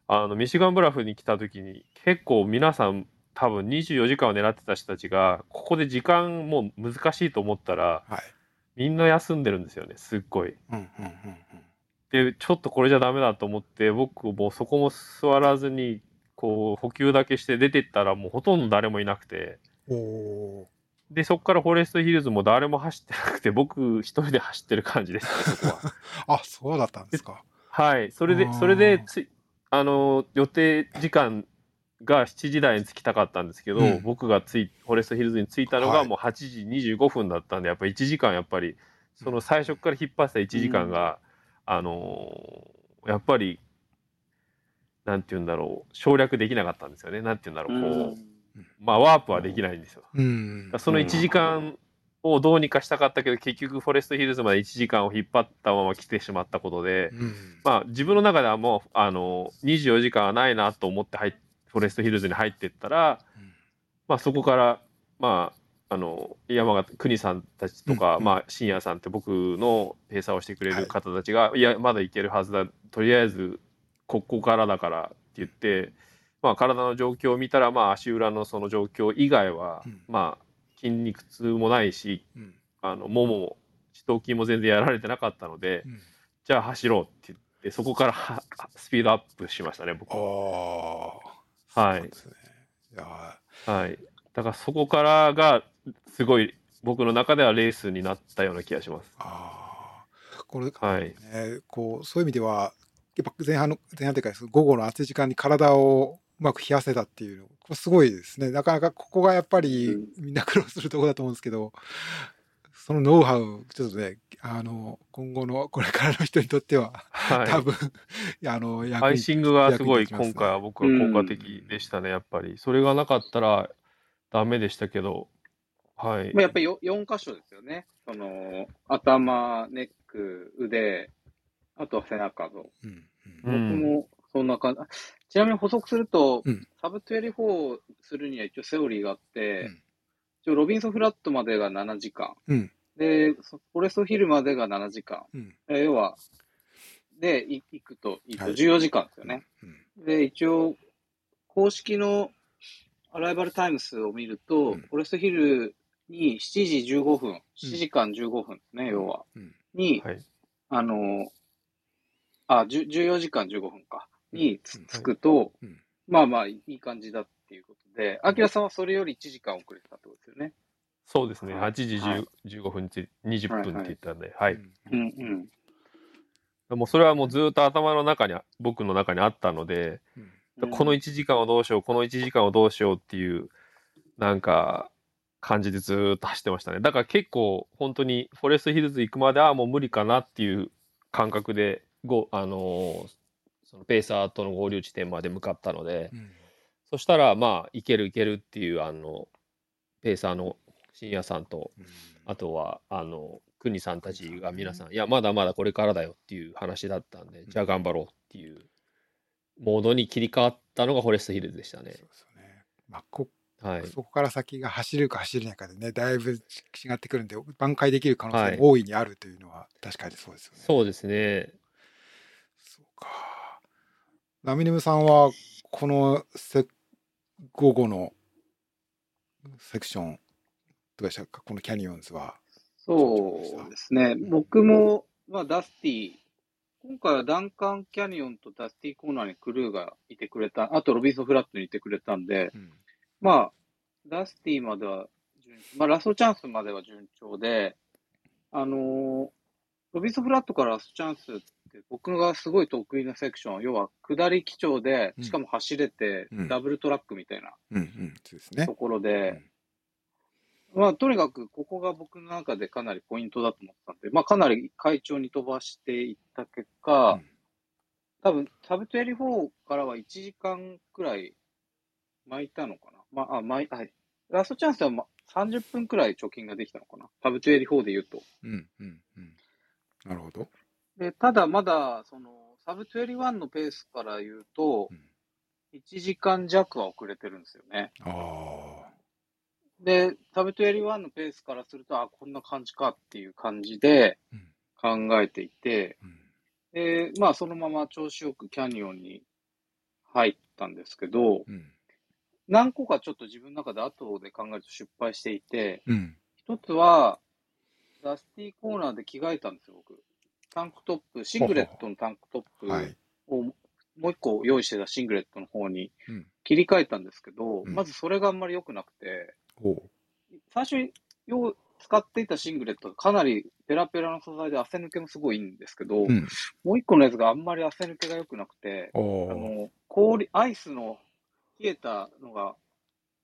あの、ミシガンブラフに来た時に、結構皆さん、多分24時間を狙ってた人たちが、ここで時間もう難しいと思ったら、はい。みんな休んでるんですよね、すっごい。うんうんうんうん。で、ちょっとこれじゃダメだと思って、僕もそこも座らずに、こう、補給だけして出てったら、もうほとんど誰もいなくて、で、そこからフォレストヒルズも誰も走ってなくて、僕一人で走ってる感じですね、そこは。ー。あ、そうだったんですか。はい。それでそれでつい、あの、予定時間が7時台に着きたかったんですけど、うん僕がつい、フォレストヒルズに着いたのはいがもう8時25分だったんで、やっぱ1時間やっぱり、その最初から引っ張ってた1時間が、あのーやっぱり、なんて言うんだろう、省略できなかったんですよね。なんて言うんだろう、こう、まあ、ワープはできないんですよ。その1時間をどうにかしたかったけど、結局フォレストヒルズまで1時間を引っ張ったまま来てしまったことで、うん。まあ自分の中ではもう、あの、24時間はないなと思って入っフォレストヒルズに入っていったら、まあそこから、まあ、あの、山形、国さんたちとか、うんまあ、深夜さんって僕のペーサーをしてくれる方たちが、い、や、まだいけるはずだ。とりあえず、ここからだからって言って、まあ体の状況を見たら、まあ足裏のその状況以外は、うんまあ筋肉痛もないし、うん。あの、ももも、四頭筋も全然やられてなかったので、うんじゃあ走ろうって言って、そこからは スピードアップしましたね、僕あは。あ。はいね。はい。だからそこからが、すごい、僕の中ではレースになったような気がします。ああ。これ、はい。ね、こう、そういう意味では、やっぱ前半の、前半というか、午後の暑い時間に体をうまく冷やせたっていうの、これすごいですね。なかなかここがやっぱりみんな苦労するところだと思うんですけど、そのノウハウ、ちょっとね、あの、今後のこれからの人にとっては、はい。多分、あの、役にアイシングがすごいね今回は僕は効果的でしたね、やっぱり。それがなかったらダメでしたけど、はいまあ、。やっぱりよ4箇所ですよね。その、頭、ネック、腕、あとは背中と。うんうん僕うんもそんな感じ。あちなみに補足すると、うんサブ24をするには一応セオリーがあって、うん一応ロビンソンフラットまでが7時間。うんで、そフォレストヒルまでが7時間。うんえー要は、で、い行くと、いいとはい14時間ですよね。うんで、一応、公式のアライバルタイムスを見ると、うんフォレストヒルに7時15分、7時間15分ですね、要は。うんに、はい。あの、あ、10 14時間15分か。につうんつくと、うんまあまあいい感じだっていうことで、アキラさんはそれより1時間遅れてたってことですよね。そうですね。はい8時はい10 15分につい20分って言ったんで、はい。うんうんうん。もうそれはもうずっと頭の中に、僕の中にあったので、うんこの1時間をどうしよう、この1時間をどうしようっていう、なんか、感じでずーっと走ってましたね。だから結構、本当に、フォレストヒルズ行くまではもう無理かなっていう感覚で、ごあのーそのペーサーとの合流地点まで向かったので、うんそしたら、まあ、いけるいけるっていう、あの、ペーサーの深夜さんと、うんあとは、あの、クニさんたちが皆さん、いや、まだまだこれからだよっていう話だったんで、じゃあ頑張ろうっていうモードに切り替わったのがフォレストヒルズでしたねそう。ですよね。まあ、こはい。そこから先が走るか走れないかでね、だいぶ違ってくるんで、挽回できる可能はい性も大いにあるというのは確かにそうですよね。そうですね。そうか。ラミネムさんは、このセ午後のセクション、どうでしたか？このキャニオンズは。そうですね。僕も、まあ、ダスティ、今回はダンカンキャニオンとダスティコーナーにクルーがいてくれた、あとロビンソンフラットにいてくれたんで、うん。まあ、ダスティまでは順、まあ、ラストチャンスまでは順調で、あのーロビンソンフラットからラストチャンスって僕がすごい得意なセクション、要は下り基調で、しかも走れてうん、ダブルトラックみたいなと。ころで、まあ、とにかくここが僕の中でかなりポイントだと思ったんで、まあ、かなり快調に飛ばしていった結果、うん多分、サブ24からは1時間くらい巻いたのかな。まあ、あ、巻いはい。ラストチャンスはま30分くらい貯金ができたのかな。サブ24で言うと。うんうんうん。なるほど。で、ただまだ、その、サブ21のペースから言うとうん、1時間弱は遅れてるんですよね。ああ。で、サブ21のペースからすると、あ、こんな感じかっていう感じでうん考えていて、うんで、まあ、そのまま調子よくキャニオンに入ったんですけど、うん何個かちょっと自分の中で後で考えると失敗していて、うん。一つは、ダスティコーナーで着替えたんですよ、僕。タンクトップ、シングレットのタンクトップはい。をもう一個用意してたシングレットの方にうん切り替えたんですけど、うんまずそれがあんまり良くなくて、おう最初に用使っていたシングレットがかなりペラペラの素材で汗抜けもすごいいいんですけど、うん。もう一個のやつがあんまり汗抜けが良くなくて、あの、氷、アイスの冷えたのが、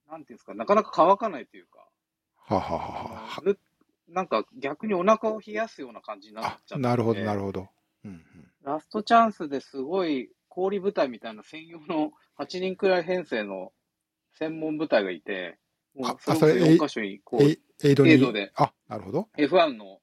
なんていうんですか、なかなか乾かないというか、はははあはなんか逆にお腹を冷やすような感じになっちゃってなるほど、なるほど。うんうん。ラストチャンスですごい氷部隊みたいな専用の8人くらい編成の専門部隊がいて、もうあそれこそあそれ4箇所にこう、エイドであ、なるほど。F1 の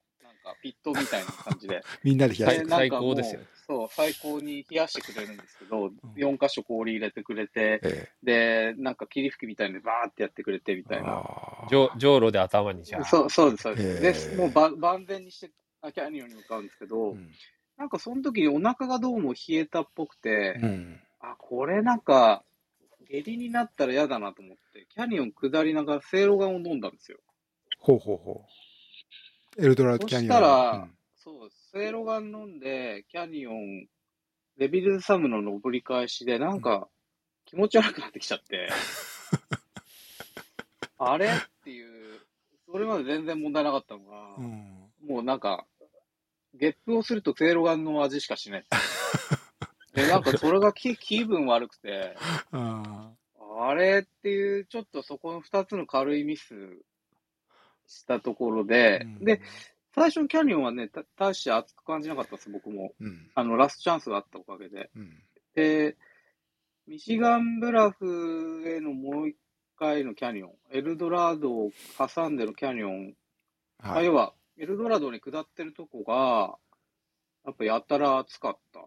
かピットみたいな感じで、みんなで冷やしてく最でなんかもう最高ですよねそう、最高に冷やしてくれるんですけど、ん4箇所氷入れてくれて、えで、なんか霧吹きみたいにバーってやってくれてみえ。たいな。じょじょうろで頭にじゃあ。そうそうです、そうへです。ーで、もうば万全にして、あキャニオンに向かうんですけど、うんなんかその時にお腹がどうも冷えたっぽくて、うん。あ、これなんか、下痢になったら嫌だなと思って、キャニオン下りながらせいろがんを飲んだんですよ。ほうほうほう。エルドラドキャニオン。そしたらうんそう、せいろがん飲んで、キャニオン、デビルズサムの登り返しで、なんか気持ち悪くなってきちゃって、あれ？っていう、それまで全然問題なかったのが、うん。もうなんか、ゲップをするとせいろがんの味しかしない。で、なんかそれが気気分悪くて、ああれっていう、ちょっとそこの二つの軽いミスしたところーで、うんで、、最初のキャニオンはね、た大して熱く感じなかったです、僕も。うん。あの、ラストチャンスがあったおかげで。うん。で、ミシガンブラフへのもう一回のキャニオン、エルドラードを挟んでのキャニオン、あはい要。は、エルドラドに下ってるとこが、やっぱやたら暑かった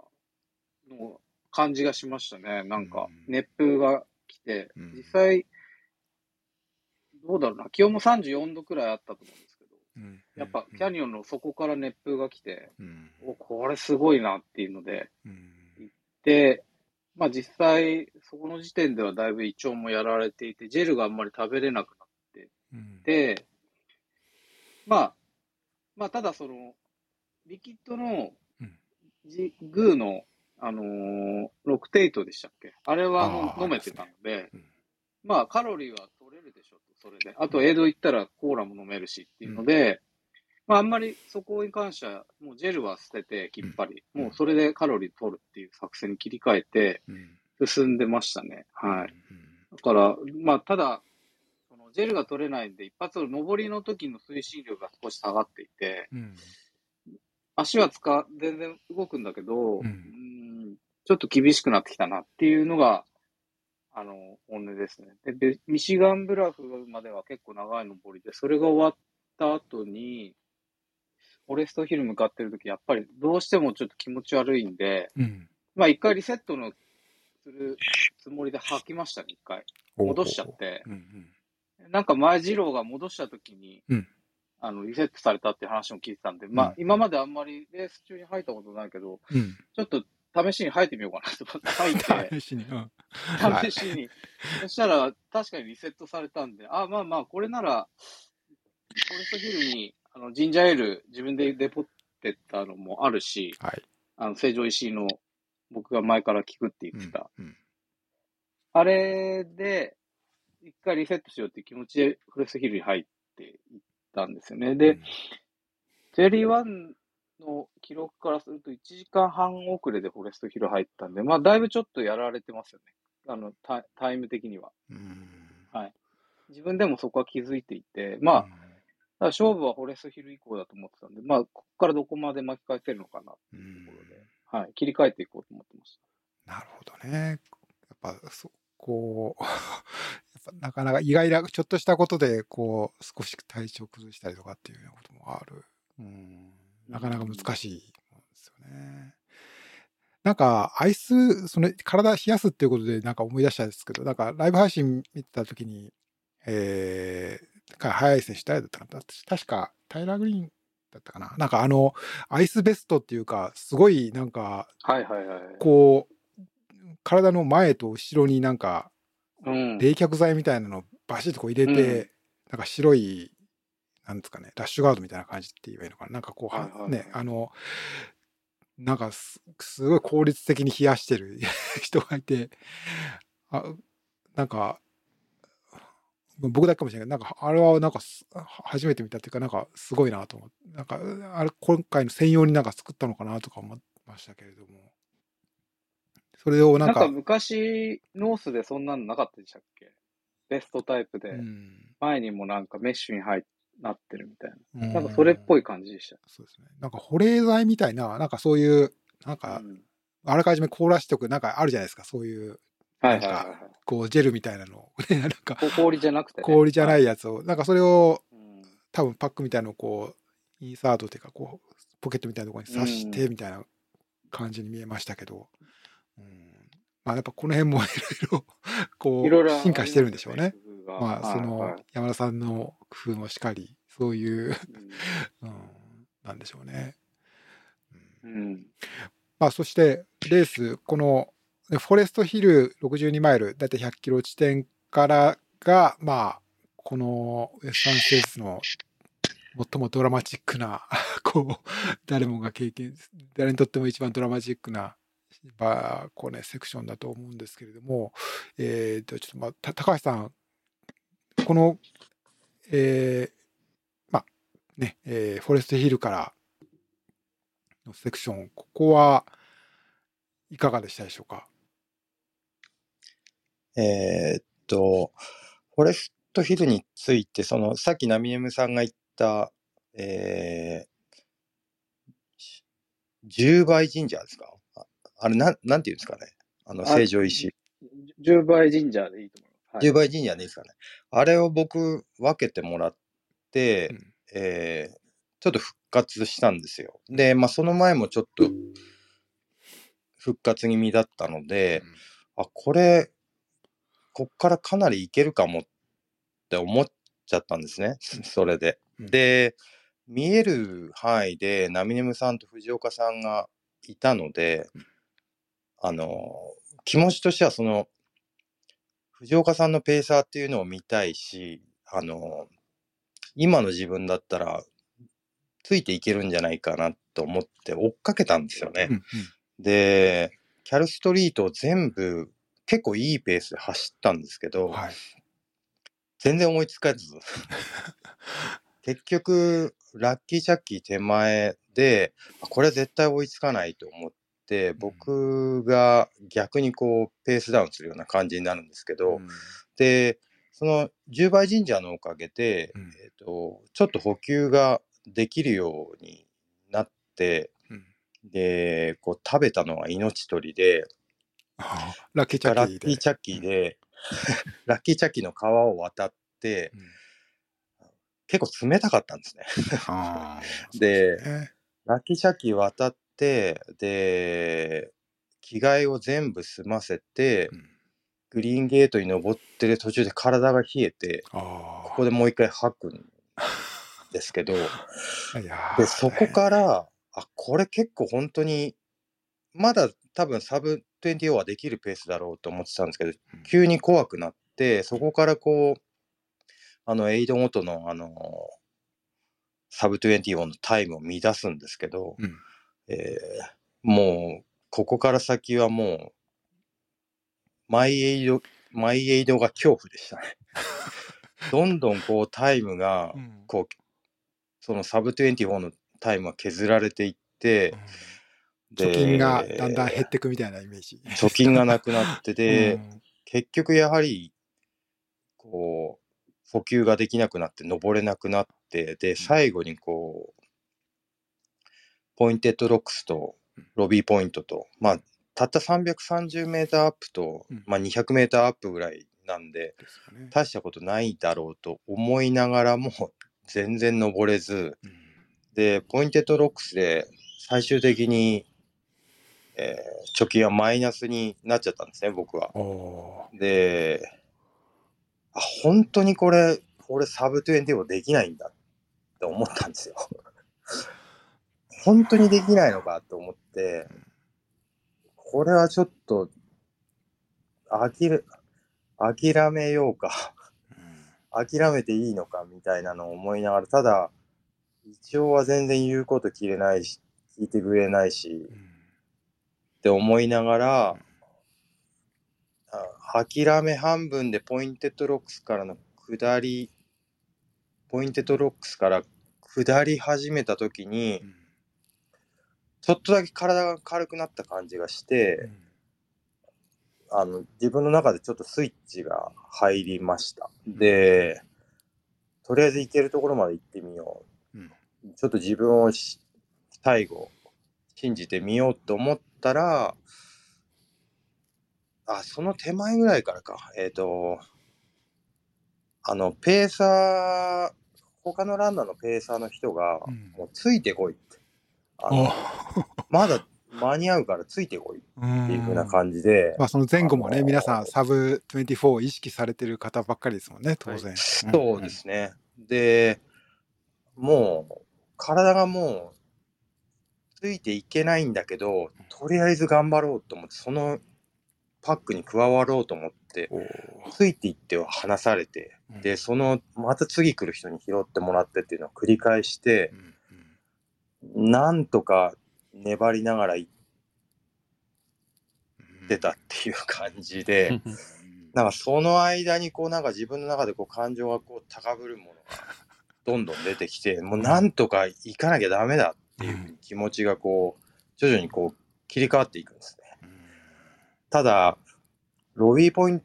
の感じがしましたね。なんかうん、熱風が来て、うん実際、どうだろうな、気温も34度くらいあったと思うんですけど、うん。やっぱキャニオンの底から熱風が来て、うん。お、これすごいなっていうので、うん。で、まあ実際、そこの時点ではだいぶ胃腸もやられていて、ジェルがあんまり食べれなくなってうん。で、まあ、まあ、ただその、リキッドのうん、ジグーの、あのーロクテイトでしたっけ？あれは飲めてたので、うん。まあ、カロリーはるでしょと、それで。あと、エイド行ったらコーラも飲めるしっていうので、まあ、あんまりそこに関しては、もうジェルは捨てて、きっぱり、うんもうそれでカロリー取るっていう作戦に切り替えて、うん。進んでましたね。はい。い。だから、まあ、ただ、そのジェルが取れないんで、一発の上りの時の推進力が少し下がっていて、うん。足は使う、全然動くんだけど、うんんちょっと厳しくなってきたなっていうのが、あの、本音ですね。で、でミシガンブラフまでは結構長い上りで、それが終わった後に、フォレストヒル向かってる時やっぱりどうしてもちょっと気持ち悪いんで、うん。まあ一回リセットのするつもりで吐きましたね、一回。戻しちゃって。うんうん。なんか前次郎が戻した時に、うんあの、リセットされたって話も聞いてたんで、まあ、うん今まであんまりレース中に吐いたことないけど、うん。ちょっと試しに吐いてみようかなと思って て、試しに。うん。はい試しに。そしたら、確かにリセットされたんで、あ、まあまあ、これなら、フォレストヒルに、あの、ジンジャーエール自分でデポってたのもあるし、はい。あの、成城石井の僕が前から聞くって言ってた。うん。あれで、一回リセットしようって気持ちでフォレストヒルに入っていったんですよね。で、ジェリーワンの記録からすると1時間半遅れでフォレストヒル入ったんで、まあ、だいぶちょっとやられてますよね。あの、タタイム的には。うん。自分でもそこは気づいていて、まあ、勝負はフォレストヒル以降だと思ってたんで、まあ、ここからどこまで巻き返せるのかなってういうところで、ん。はい、切り替えていこうと思ってましなるほどね。やっぱ、そこう、やっぱなかなか意外な、ちょっとしたことで、こう、少し体調崩したりとかっていうようなこともある。うん。なかなか難しいですよね。なんか、アイス、その、体冷やすっていうことで、なんか思い出したんですけど、なんか、ライブ配信見てたときに、えー、か早い選手誰だったかな？確か、タイラー・グリーンだったかな？なんかあの、アイスベストっていうか、すごいなんか、た。はいはいはい。こう、体の前と後ろになんか、うん。冷却剤みたいなのをバシッとこう入れて、うんなんか白い、なんですかね、ラッシュガードみたいな感じって言えばいいのかな。なんかこう、ははいはいはい。ね、あの、なんかすすごい効率的に冷やしてる 人がいて、あなんか、僕だけかもしれないけど、なんかあれはなんかす初めて見たっていうか、なんかすごいなと思って、なんかあれ今回の専用になんか作ったのかなとか思いましたけれども、それをなか、なんんか昔、ノースでそんなのなかったでしたっけ？ベストタイプで、うん。前にもなんかメッシュに入っなってるみたいな。うんなんかそれっぽい感じでした。そうですね。なんか保冷剤みたいな、なんかそういう、なんかうんあらかじめ凍らしておく、なんかあるじゃないですか、そういう、はいはいはいはい。こうジェルみたいなのを、ね、なんかこ氷じゃなくて、ね。氷じゃないい。やつを、なんかそれをうん多分パックみたいなのをこう、インサートっていうか、こう、ポケットみたいなところに刺してみたいな感じに見えましたけど、うん、まあやっぱこの辺もいろいろ、こう、進化してるんでしょうね。。まあ、その、山田さんの工夫もしかり、そういう、うん うん、なんでしょうね。うんうん。まあ、そして、レース、この、ねフォレストヒル62マイル、だいたい100キロ地点からが、まあ、このウエスタンステーツの最もドラマチックな、こう、誰もが経験、誰にとっても一番ドラマチックな、まあ、こうね、セクションだと思うんですけれども、えーと、ちょっとまあ、た高橋さん、この、えーまあ、ね、えーフォレストヒルからのセクション、ここはいかがでしたでしょうか？えーっと、フォレストヒルについて、その、さっきナミエムさんが言った、えー、10倍神社ですか？ああれ、なん、なんていうんですかねあの、あ成城石。10倍神社でいいと思います。10倍神社でいいですかね。あれを僕、分けてもらって、うんえーちょっと復活したんですよ。で、まあ、その前もちょっと、復活気味だったので、あ、これ、こっからかなりいけるかもって思っちゃったんですね。それで。うんで、見える範囲で、ナミネムさんと藤岡さんがいたので、あの、気持ちとしてはその、藤岡さんのペーサーっていうのを見たいし、あの、今の自分だったら、ついていけるんじゃないかなと思って追っかけたんですよね。うんうんで、キャルストリートを全部結構いいペースで走ったんですけど、はい。全然追いつかず、結局、ラッキーチャッキー手前で、あこれ絶対追いつかないと思って、僕が逆にこう、ペースダウンするような感じになるんですけど、うん。で、その10倍神社のおかげで、うん。えっと、ちょっと補給ができるようになって、うん。で、こう食べたのが命取りで、ラッキーチャラッキーで。ッキーチャッキーで、ラッキーチャッキー の川を渡って、うん。結構冷たかったんですね。でね。ラキシャキ渡って、で、着替えを全部済ませて、うん。グリーンゲートに登ってる途中で体が冷えて、あここでもう一回吐くんですけど、で、そこから、あ、これ結構本当に、まだ多分サブ24はできるペースだろうと思ってたんですけど、うん。急に怖くなって、そこからこう、あの、エイドごとの、あの、サブ24のタイムを乱すんですけど、うんえーもう、ここから先はもう、マイエイド、マイエイドが恐怖でしたね。どんどんこうタイムがう、んこう、そのサブ24のタイムが削られていって、で貯金がだんだん減っていくみたいなイメージ。貯金がなくなってて、うん結局やはり、こう、補給ができなくなって登れなくなって、で、最後にこう、ポインテッドロックスとロビーポイントと、まあ、たった330メーターアップとうん、まあ200メーターアップぐらいなんで、大したことないだろうと思いながらも、全然登れず、うん。で、ポインテッドロックスで最終的に、えー貯金はマイナスになっちゃったんですね、僕は。で、あ、本当にこれ、俺サブ20もできないんだって思ったんですよ。本当にできないのかと思って、これはちょっと、諦め、諦めようか、諦めていいのかみたいなのを思いながら、ただ、胃腸は全然言うこと聞かないし、聞いてくれないし、うんって思いながら、あ諦め半分でポインテッドロックスからの下り、ポインテッドロックスから下り始めた時にう、んちょっとだけ体が軽くなった感じがして、あの、自分の中でちょっとスイッチが入りました。で、とりあえず行けるところまで行ってみよう。うんちょっと自分をし最後、信じてみようと思ったら、あ、その手前ぐらいからか。えっ、と、あの、ペーサー、他のランナーのペーサーの人が、うんもうついてこいって。あの まだ間に合うからついてこいっおていう風なじ。感じで、まあその前後もね、あのー皆さんサブ24を意識されてる方ばっかりですもんね、当然。そうですね。で、もう、体がもう、ついていけないんだけど、とりあえず頑張ろうと思って、そのパックに加わろうと思って、ついていっては離されて、うん。で、その、また次来る人に拾ってもらってっていうのを繰り返してう、んなんとか粘りながら行うんってたっていう感じで、うんなんかその間にこうなんか自分の中でこう感情がこう高ぶるものがどんどん出てきて、もうなんとか行かなきゃダメだっていう気持ちがこう徐々にこう切り替わっていくんですね。ただ、ロビーポイン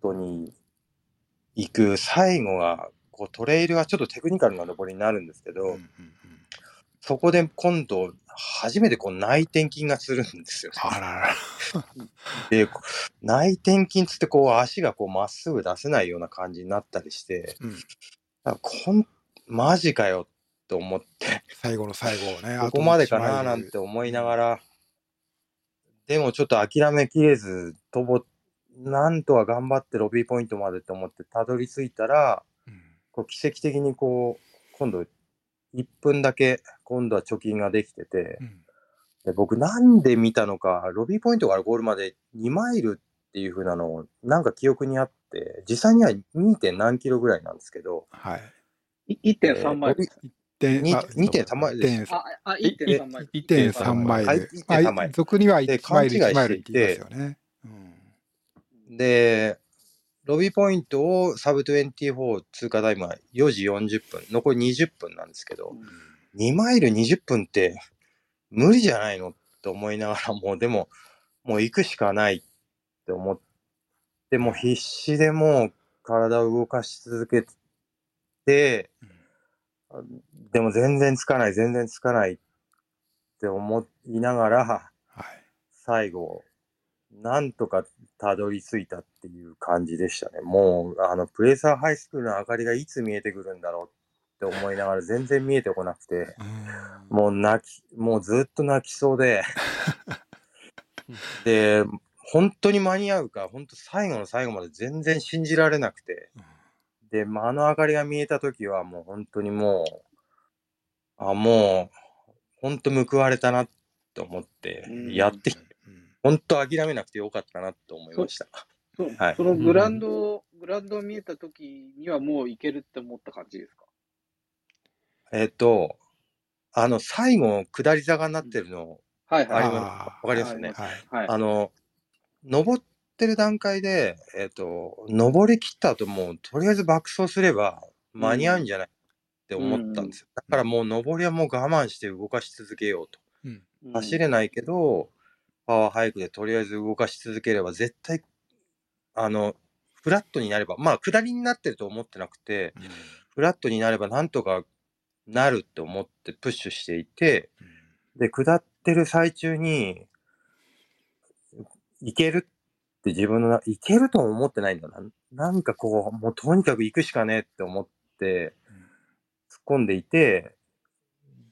トに行く最後が、こうトレイルがちょっとテクニカルな登りになるんですけど、うんうんうんそこで今度初めてこう内転筋がするんですよね。あらら。で、内転筋つってこう足がこうまっすぐ出せないような感じになったりして、うんあこん、マジかよって思って、最後の最後をね。ここまでかななんて思いながら、でもちょっと諦めきれず、とぼ、なんとは頑張ってロビーポイントまでと思ってたどり着いたら、うんこう奇跡的にこう、今度1分だけ、今度は貯金ができてて、うんで僕なんで見たのか、ロビーポイントからゴールまで2マイルっていう風なのをなんか記憶にあって、実際には 2. 点何キロぐらいなんですけど、はい。い1.3マイル。点にあ2.3マイルです点あ、あ、1.3マイル。1.3マイはいル。1.3マイル俗にはで1マイル、勘違い1マイルっして言いますよね。うんで、ロビーポイントをサブ24通過タイムは4時40分、残り20分なんですけど、2マイル20分って無理じゃないのって思いながらもうでも、もう行くしかないって思って、もう必死でもう体を動かし続けて、でも全然つかない、全然つかないって思いながら、はい。最後、なんとかたどり着いたっていう感じでしたね。もう、あの、プレーサーハイスクールの明かりがいつ見えてくるんだろうって思いながら全然見えてこなくて、うん。もう泣き、もうずっと泣きそうで、で、本当に間に合うか、本当最後の最後まで全然信じられなくて、で、まあ、あの明かりが見えたときはもう本当にもう、あ、もう、本当報われたなって思ってうん、やってき本当諦めなくてよかったなって思いました。そうはいそのグラウンド、グラウンド見えた時にはもういけるって思った感じですか？えっと、あの、最後、下り坂になってるの、はいはい。あります？あーわかりますよね？はいはい。あの、登ってる段階で、えっと、登り切った後もう、とりあえず爆走すれば間に合うんじゃないって思ったんですよ。だからもう登りはもう我慢して動かし続けようと。うん走れないけど、パワーハイクでとりあえず動かし続ければ絶対、あの、フラットになれば、まあ、下りになってると思ってなくて、フラットになればなんとかなるって思ってプッシュしていて、で、下ってる最中に、いけるって自分のな、いけるとも思ってないんだな。なんかこう、もうとにかく行くしかねえって思って、突っ込んでいて、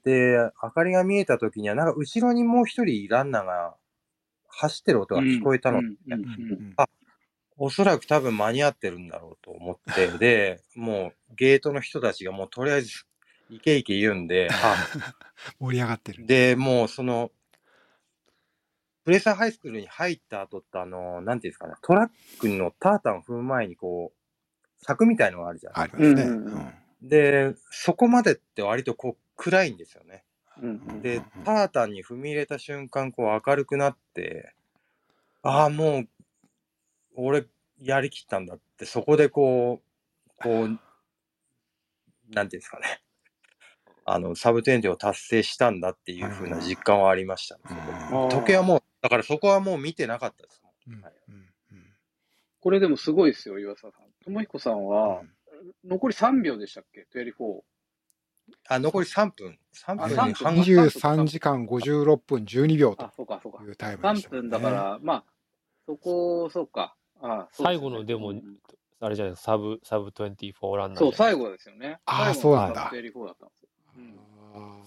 で、明かりが見えた時には、なんか後ろにもう一人ランナーが走ってる音が聞こえたの。うん。うん。うん。うん。あおそらく多分間に合ってるんだろうと思って、で、もうゲートの人たちがもうとりあえず、いけいけ言うんで、あ、盛り上がってる。で、もうその、プレーサーハイスクールに入った後って、あの、なんていうんですかね、トラックのタータンを踏む前にこう、柵みたいのがあるじゃないありますね。うん。で、そこまでって割とこう暗いんですよね。うんでうん、タータンに踏み入れた瞬間、こう明るくなって、ああ、もう、俺、やりきったんだって、そこでこう、こう、なんていうんですかね。あの、サブテンテを達成したんだっていう風な実感はありましたね。うん時計はもう、だからそこはもう見てなかったです。うんはいこれでもすごいですよ、岩佐さん。智彦さんは、うん残り3秒でしたっけ ?24。あ、残り3分。3あ分に3分半23時間56分12秒とあ、そうか、そうかい。うタイムでし3たもんね分だから、まあ、そこ、そうか。あそうですね最後のでもうんあれじゃないですか、サブ、サブ24ランナーそう、最後ですよね。あー最後のそうなんだ24だったんで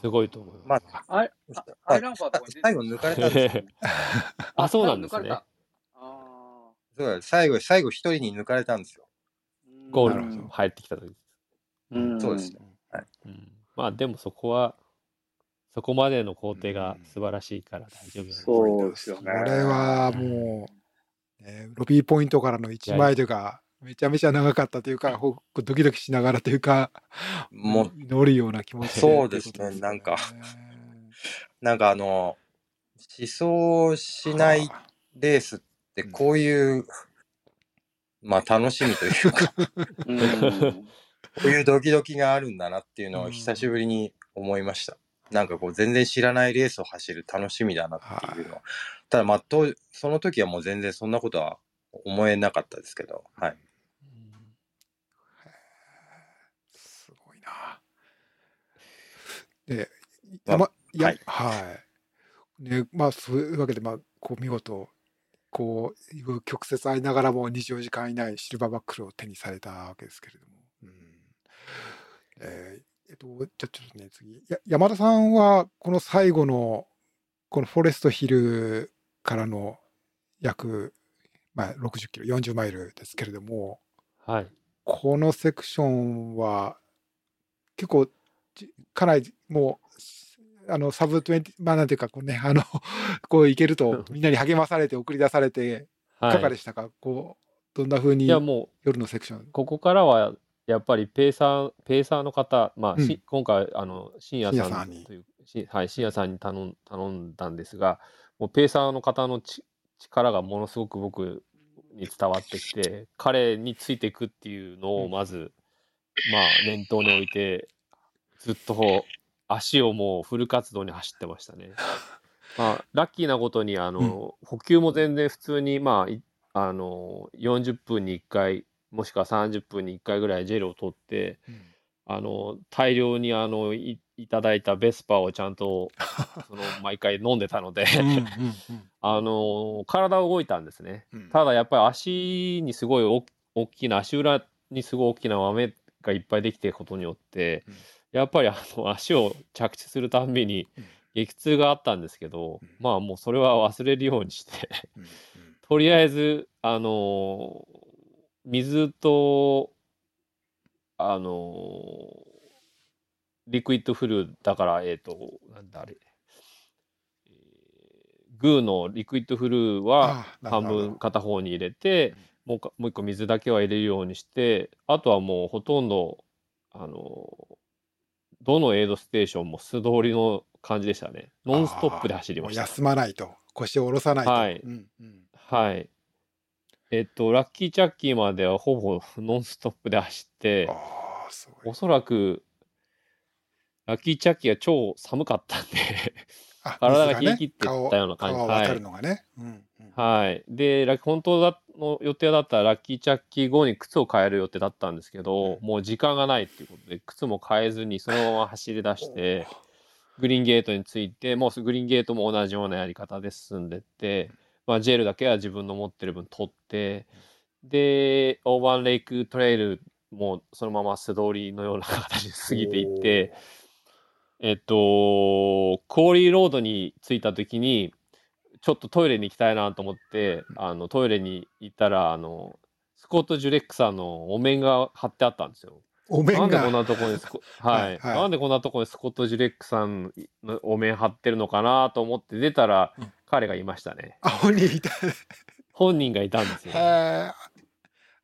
すごいと思います。まあれ、あアイランファーとか最後抜かれたんですよ。あ、そうなんですね抜かれた。あそうだ最後、最後一人に抜かれたんですよ。ーゴール入ってきた時。うんそうですね。うん、まあでもそこは、そこまでの工程が素晴らしいから大丈夫なんそうですよね。これはもう、ね、ロビーポイントからの1マイルがめちゃめちゃ長かったというか、ほドキドキしながらというか、もう乗るような気持ちそうですね。なんかなんかあの、思想しないレースってこういう、まあ楽しみというか、うんこういうドキドキがあるんだなっていうのを久しぶりに思いました。なんかこう全然知らないレースを走る楽しみだなっていうのは。ただまあ当その時はもう全然そんなことは思えなかったですけど、はい。すごいな。で、ま山いやはいはい。ね、まあそういうわけで、まあ、こう見事、こう、曲折ありながらも24時間以内シルバーバックルを手にされたわけですけれども。うんえーえっと、じゃあちょっとね、次。や山田さんは、この最後の、このフォレストヒルからの約、まあ、60キロ、40マイルですけれども、はい。このセクションは結構じかなりもうあのサブ20まあなんていうかこうねあの こういけると みんなに励まされて送り出されていかがはい。でしたか、こうどんな風にいやも夜のセクション？う、ここからはやっぱりペーサー、ペーサーの方、まあ、うん。し今回、あの、深夜さんという、しはい、深夜さんに頼ん頼んだんですが、もうペーサーの方のち力がものすごく僕に伝わってきて、彼についていくっていうのをまず、まあ、念頭に置いて、ずっと足をもうフル活動に走ってましたね。まあ、ラッキーなことに、あの、補給も全然普通に、まあ、いあの、40分に1回、もしくは30分に1回ぐらいジェルを取って、うん。あの、大量に、あの、いいただいたベスパーをちゃんと その毎回飲んでたので あの体動いたんですね。うん。ただやっぱり足にすごいお大きな足裏にすごい大きな豆がいっぱいできていることによって、うん。やっぱりあの足を着地するたんびにうん。激痛があったんですけど、うん。まあもうそれは忘れるようにして とりあえずあの水とあの liquid fuel だからえっ、となんだあれ、えー GU の liquid fuel は半分片方に入れてもうかもう一個水だけは入れるようにしてあとはもうほとんどあのどのエイドステーションも素通りの感じでしたね。ノンストップで走りました。休まないと。腰を下ろさないと、はい。うんうん。はいえっとラッキーチャッキーまではほぼ ノンストップで走っておそらくラッキーチャッキーが超寒かったんであ 体が冷え切ってったような感じ。顔顔はい。分かるのがね、うんうん。はい。で、ラ本当だの予定だったらラッキーチャッキー後に靴を変える予定だったんですけど、もう時間がないっていうことで、靴も変えずにそのまま走り出して、グリーンゲートに着いて、もうグリーンゲートも同じようなやり方で進んでって、まあ、ジェルだけは自分の持ってる分取って、で、オーバーレイクトレイルもそのまま素通りのような形で過ぎていって、えっと、コーリーロードに着いた時に、ちょっとトイレに行きたいなと思って、あのトイレに行ったら、あの、スコット・ジュレックさんのお面が貼ってあったんですよ。お面なんでこんがなところにスコ、はい、はいはい。なんでこんなところにスコット・ジュレックさんのお面貼ってるのかなと思って出たら、うん彼がいましたね。あ本人いた。本人がいたんですよ。へえ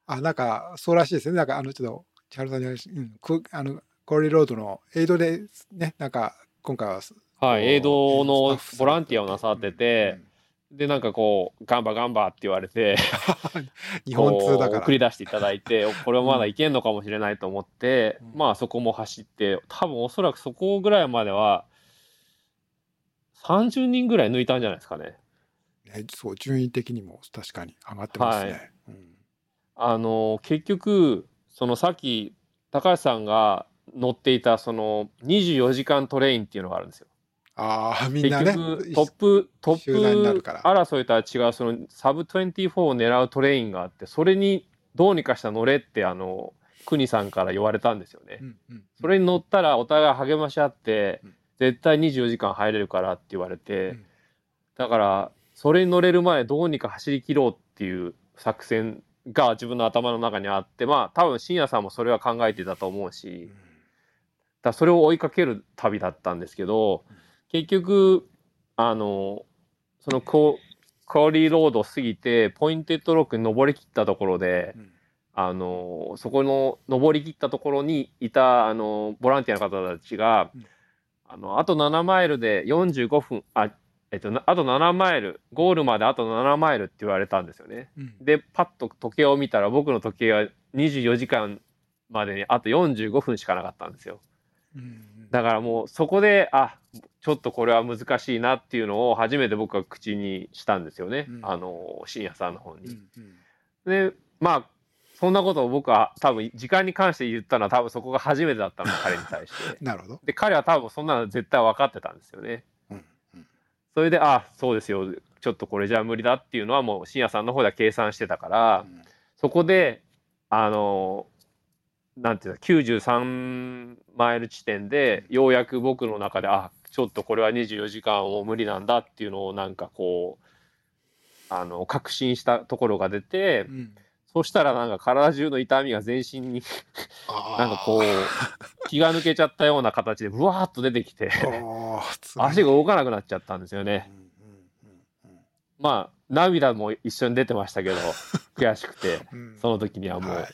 あなんかそうらしいですね。なんかあのちょっとチャールさんに話、うん、くあのコーリーロードのエイドでねなんか今回ははい、映像のスタッフさんボランティアをなさってて、で、なんかこう、ガンバガンバって言われて、う ん日本通だから。送り出していただいて、おこれはまだいけんのかもしれないと思って、うん。まあそこも走って、多分おそらくそこぐらいまでは、30人ぐらい抜いたんじゃないですかね。ね、そう順位的にも確かに上がってますね、はいうんあの、結局、そのさっき、高橋さんが乗っていた、その24時間トレインっていうのがあるんですよ。ああみんなね結局トップトップ争いとは違うそのサブ24を狙うトレインがあってそれにどうにかしたら乗れってあの国さんから言われたんですよね。うんうんそれに乗ったらお互い励まし合ってうん絶対24時間入れるからって言われて、うん。だからそれに乗れる前どうにか走り切ろうっていう作戦が自分の頭の中にあってまあ多分深夜さんもそれは考えてたと思うし。だそれを追いかける旅だったんですけど、結局あのそのココーリーロードを過ぎてポインテッドロックに登りきったところで、うん。あのそこの登りきったところにいたあのボランティアの方たちが、うんあのあと7マイルで45分あえっとなあと7マイルゴールまであと7マイルって言われたんですよね。うんでパッと時計を見たら僕の時計は24時間までにあと45分しかなかったんですよ。うんだからもうそこであちょっとこれは難しいなっていうのを初めて僕は口にしたんですよね、うんあの深夜さんの方に。でまあそんなことを僕は多分時間に関して言ったのは多分そこが初めてだったの 彼に対して。なるほど、で彼は多分そんなの絶対分かってたんですよね。うんうんそれであそうですよ。ちょっとこれじゃ無理だっていうのはもう深夜さんの方では計算してたから、そこであのなんていうの93マイル地点でようやく僕の中であちょっとこれは24時間も無理なんだっていうのをなんかこうあの確信したところが出てうんそしたらなんか体中の痛みが全身になんかこう 気が抜けちゃったような形でブワーッと出てきて足が動かなくなっちゃったんですよね。まあ涙も一緒に出てましたけど 悔しくてうん。その時にはもう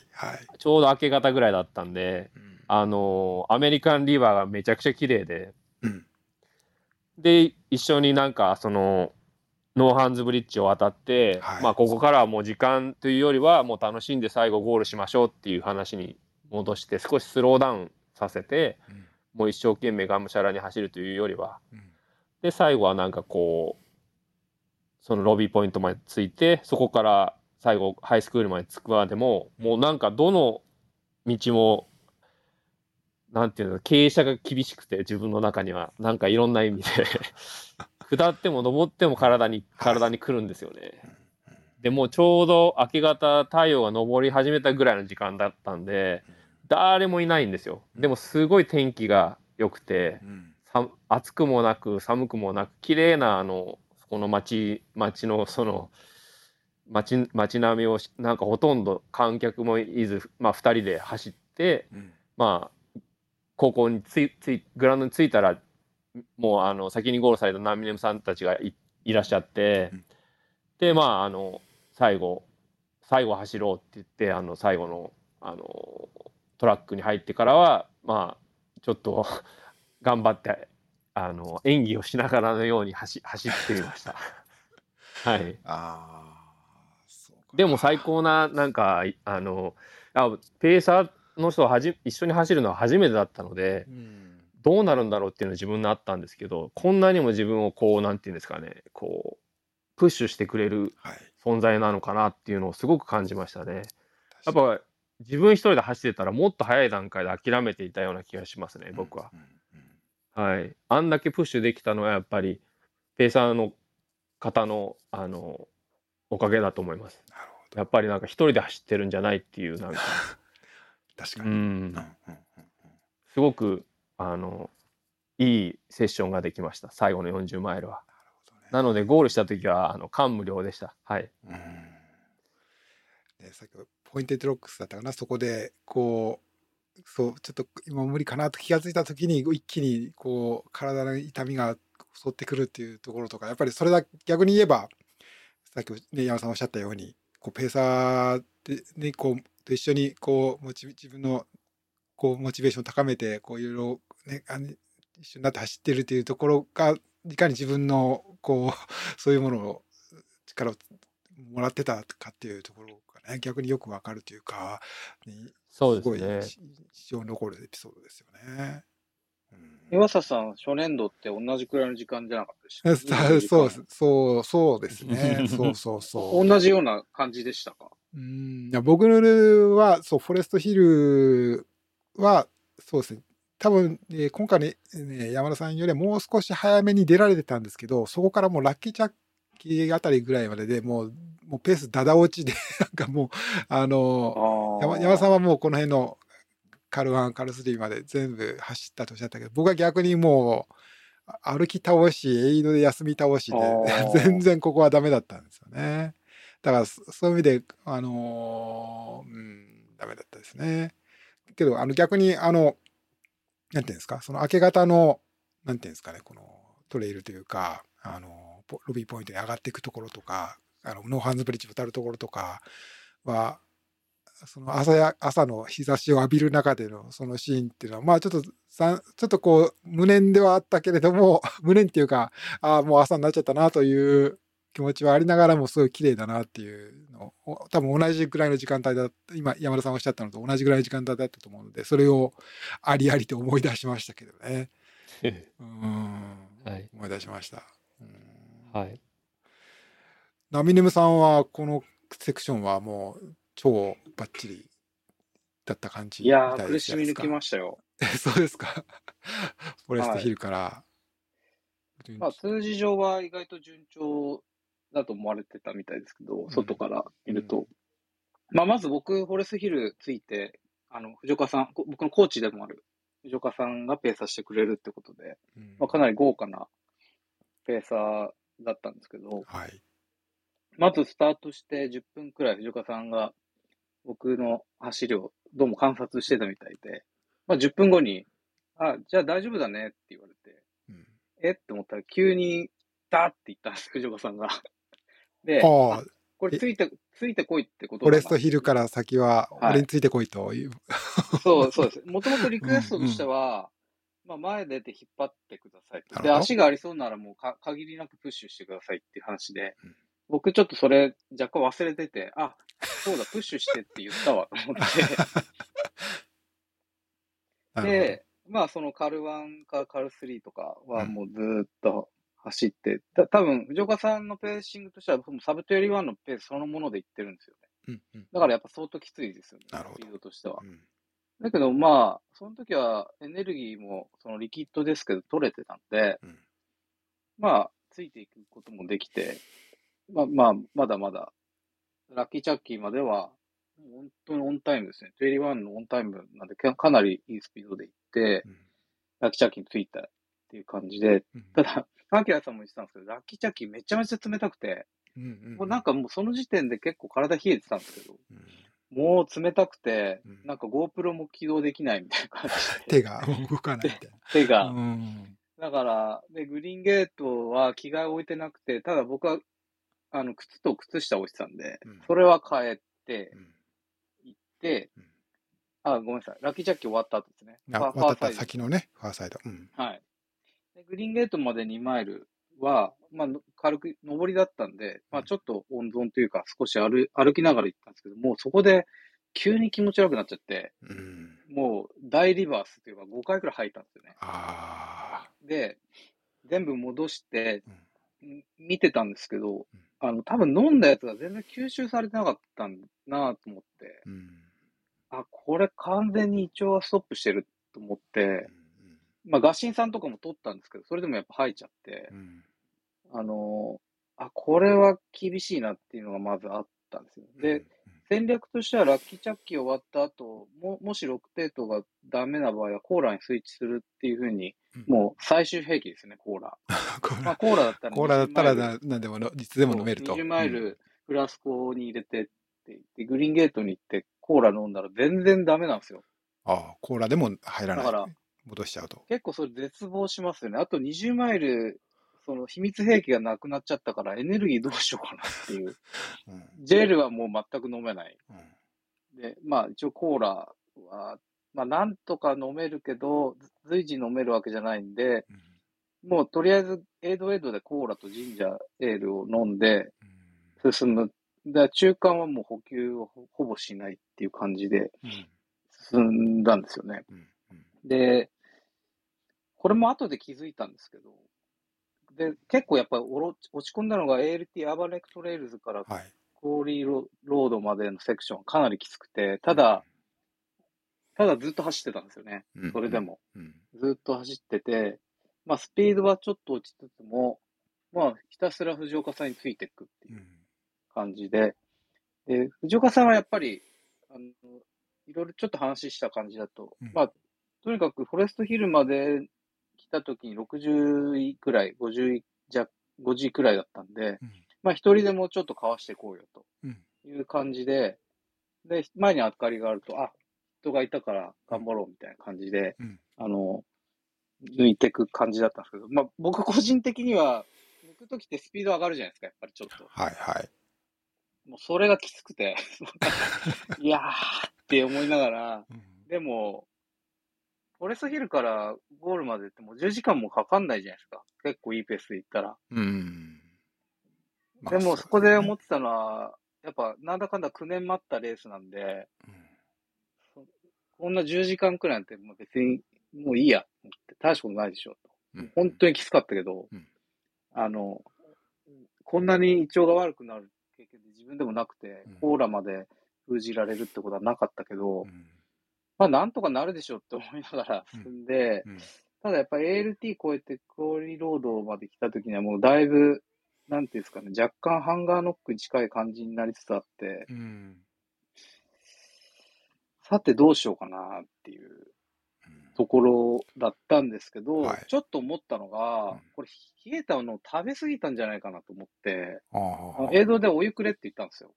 ちょうど明け方ぐらいだったんで。うん。あのアメリカンリバーがめちゃくちゃ綺麗で、うん。で一緒になんかそのノーハンズブリッジを渡って、はい。まあここからはもう時間というよりはもう楽しんで最後ゴールしましょうっていう話に戻して少しスローダウンさせてうん。もう一生懸命がむしゃらに走るというよりは。うん。で最後はなんかこうそのロビーポイントまで着いてそこから最後ハイスクールまで着くまでももうなんかどの道もなんていうの、傾斜が厳しくて、自分の中には、なんかいろんな意味で下っても登っても体に、体に来るんですよね。でもうちょうど明け方、太陽が昇り始めたぐらいの時間だったんで、誰もいないんですよ。でもすごい天気が良くて、暑くもなく寒くもなく綺麗なあのこの街街のその街街並みをしなんかほとんど観客もいず、まあ、2人で走ってうんまあ高校についついグラウンドに着いたらもうあの先にゴールされたナミネムさんたちがいいらっしゃって、うん。でまああの最後最後走ろうって言ってあの最後のあのトラックに入ってからはまあちょっと 頑張ってあの演技をしながらのように走走ってみました。はい、あでも最高ななんかあのあペーサーの人ははじ一緒に走るのは初めてだったのでうんどうなるんだろうっていうのは自分にあったんですけどこんなにも自分をこうなんていうんですかねこうプッシュしてくれるはい。存在なのかなっていうのをすごく感じましたね。やっぱ自分一人で走ってたらもっと早い段階で諦めていたような気がしますね僕は。うんうん。うんはい、あんだけプッシュできたのはやっぱりペーサーの方のあのおかげだと思います。なるほど。やっぱりなんか一人で走ってるんじゃないっていうなんか、う 確かに、うん。うんん、うん。すごくあのいいセッションができました最後の40マイルは。なのでゴールした時はあの感無量でした。はい。うんで先ほどポインテッドロックスだったかなそこでこうそうちょっと今無理かなと気が付いた時に一気にこう体の痛みが襲ってくるっていうところとかやっぱりそれだ逆に言えばさっき、ね、山さんおっしゃったようにこうペーサーで、ね、こうと一緒にこうモチ自分のこうモチベーションを高めてこういろいろ、ね、あの一緒になって走ってるっていうところがいかに自分のこう そういうものを力をもらってたかっていうところがね。逆によくわかるというか、ねそうですね。ごいし印象に残るエピソードですよね。うん。岩佐さん、初年度って同じくらいの時間じゃなかったでしたそうそうそうですね。そうそうそう。同じような感じでしたか？うん。いや僕はそうフォレストヒルはそうですね多分、えー今回ねね山田さんよりはもう少し早めに出られてたんですけどそこからもうラッキーチャッキーあたりぐらいまででもうもうペースだだ落ちで なんかもうあの山山田さんはもうこの辺のカルワンカルスリーまで全部走ったとおっしゃったけど僕は逆にもうあ歩き倒しエイドで休み倒しで 全然ここはダメだったんですよね。だからそそういう意味であのーうんダメだったですね。けどあの逆にあのなんていうんですか？その明け方のなんていうんですかね？このトレイルというかあのロビーポイントに上がっていくところとかあのノーハンズブリッジ渡るところとかはその朝や朝の日差しを浴びる中でのそのシーンっていうのはまあちょっとさちょっとこう無念ではあったけれども 無念っていうかああもう朝になっちゃったなという気持ちはありながらもすごい綺麗だなっていうのを多分同じぐらいの時間帯だ今山田さんおっしゃったのと同じぐらいの時間帯だったと思うのでそれをありありと思い出しましたけどね うんはい。思い出しました。うんはい。ナミネムさんはこのセクションはもう超バッチリだった感じいや苦しみ抜きましたよ。そうですか。フォレストヒルから。まあ、数字上は意外と順調だと思われてたみたいですけど、外から見ると。まあ、まず僕、フォレストヒルついて、あの、藤岡さん、こ僕のコーチでもある藤岡さんがペーサーしてくれるってことで、うんまあ、かなり豪華なペーサーだったんですけど、はい。まずスタートして10分くらい藤岡さんが僕の走りをどうも観察してたみたいで、まあ、10分後に、あ、じゃあ大丈夫だねって言われて、うんえ？って思ったら急にダーって言ったんです、藤岡さんが。で、これついて、ついてこいってことフォレストヒルから先ははい俺についてこいという。そう、そうです。もともとリクエストとしては、まあ前出て引っ張ってくださいと。で、足がありそうならもうか限りなくプッシュしてくださいっていう話で、うん僕ちょっとそれ若干忘れてて、あ、そうだ、プッシュしてって言ったわと思って。で、まあそのカル1かカル3とかはもうずーっと走って、た多分藤岡さんのペーシングとしては、サブ21のペースそのものでいってるんですよね。うんうんだからやっぱ相当きついですよね。スピードとしては。うんだけどまあ、その時はエネルギーもそのリキッドですけど取れてたんで、うんまあ、ついていくこともできて、まあまあ、まだまだ、ラッキーチャッキーまでは、本当にオンタイムですね。21のオンタイムなんで、かかなりいいスピードで行って、うんラッキーチャッキーについたっていう感じで、うんただ、アキラさんも言ってたんですけど、ラッキーチャッキーめちゃめちゃ冷たくて、うんうんもうなんかもうその時点で結構体冷えてたんですけど、うんもう冷たくてうん、なんか GoPro も起動できないみたいな感じで。手が動かないみたい手が。な。うんだから、で、グリーンゲートは着替え置いてなくて、ただ僕は、あの、靴と靴下置いてたんでうん、それは変えてう、ん行ってうん、あ、ごめんなさい。ラッキージャッキ終わった後ですね。あファ渡った先のね、ファーサイド。うんはい。でグリーンゲートまで2マイルは、まあ、の軽く上りだったんで、まあ、ちょっと温存というか、少し歩歩きながら行ったんですけど、もうそこで急に気持ち悪くなっちゃって、うん。もう大リバースというか5回くらい入ったんですよね。あで、全部戻して見てたんですけどうん、あの、多分飲んだやつが全然吸収されてなかったんだなと思って、うん。あ、これ完全に胃腸がストップしてると思って、まあ、ガシンさんとかも取ったんですけど、それでもやっぱ吐いちゃってう、んあのーあ、これは厳しいなっていうのがまずあったんですよ。で、戦略としてはラッキーチャッキー終わった後、ももし6テートがダメな場合はコーラにスイッチするっていうふうに、うんもう最終兵器ですね、コーラ。コーまあ、ラコーラだったらコーラだったら20マイルな何でものいつでも飲めると。20マイうんルフラスコに入れてって言って、グリーンゲートに行ってコーラ飲んだら全然ダメなんですよ。ああ、コーラでも入らない。だから戻しちゃうと。結構それ絶望しますよね。あと20マイル、その秘密兵器がなくなっちゃったからエネルギーどうしようかなっていう。うんジェルはもう全く飲めない。うんで、まあ一応コーラは、まあなんとか飲めるけど、随時飲めるわけじゃないんで、うんもうとりあえずエイドエイドでコーラとジンジャーエールを飲んで進む。で、中間はもう補給をほほぼしないっていう感じでうん進んだんですよね。うんうんで、これも後で気づいたんですけど、で、結構やっぱりおろ落ち込んだのが ALT Auburn Lake Trails からはい。 Quarry Road までのセクションかなりきつくて、ただ、ただずっと走ってたんですよね。うん、それでも。うん。ずっと走ってて、まあスピードはちょっと落ちつつも、まあひたすら藤岡さんについていくっていううん感じで、で、藤岡さんはやっぱり、あの、いろいろちょっと話した感じだと、うんまあ、とにかくフォレストヒルまで来た時に60位くらい、50位弱、50位くらいだったんで、うんまあ一人でもちょっとかわしていこうよとうんいう感じで、で、前に明かりがあると、あ、人がいたから頑張ろうみたいな感じで、うんあの、抜いていく感じだったんですけど、まあ僕個人的には、抜くときってスピード上がるじゃないですか、やっぱりちょっと。はいはい。もうそれがきつくて、いやーって思いながら、うんでも、フォレストヒルからゴールまでってもう10時間もかかんないじゃないですか。結構いいペースで行ったら。うん。まあでもそこで思うってたのは、やっぱなんだかんだ9年待ったレースなんで、だねこんな10時間くらいなんてもう別にもういいやって、大したことないでしょと。うん本当にきつかったけど、うんあの、こんなに胃腸が悪くなる経験で自分でもなくてうん、コーラまで封じられるってことはなかったけど、うんまあなんとかなるでしょって思いながら進んで、うん。ただやっぱり ALT 超えてクオリロードまで来た時にはもうだいぶ、なんていうんですかね、若干ハンガーノックに近い感じになりつつあって、うん。さてどうしようかなっていうところだったんですけど、はい。ちょっと思ったのが、うん。これ冷えたのを食べ過ぎたんじゃないかなと思って、映像でお湯くれって言ったんですよ。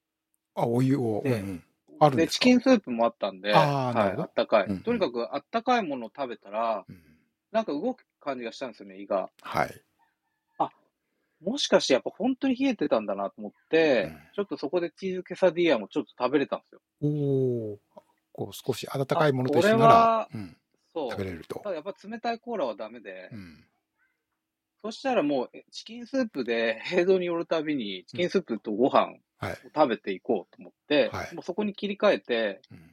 あ。あ、お湯を。うんあるんで、チキンスープもあったんで、はい、あったかい、うんとにかくあったかいものを食べたら、うんなんか動く感じがしたんですよね、胃が。はい。もしかしてやっぱ本当に冷えてたんだなと思って、うんちょっとそこでチーズケサディアもちょっと食べれたんですよ。おお。こう少し温かいものと一緒なうん、そう。食べれるとた。だやっぱ冷たいコーラはダメで、うん。そしたらもうえチキンスープで 平等に寄るたびにチキンスープとご飯をはい。食べていこうと思って、はいもうそこに切り替えて、うん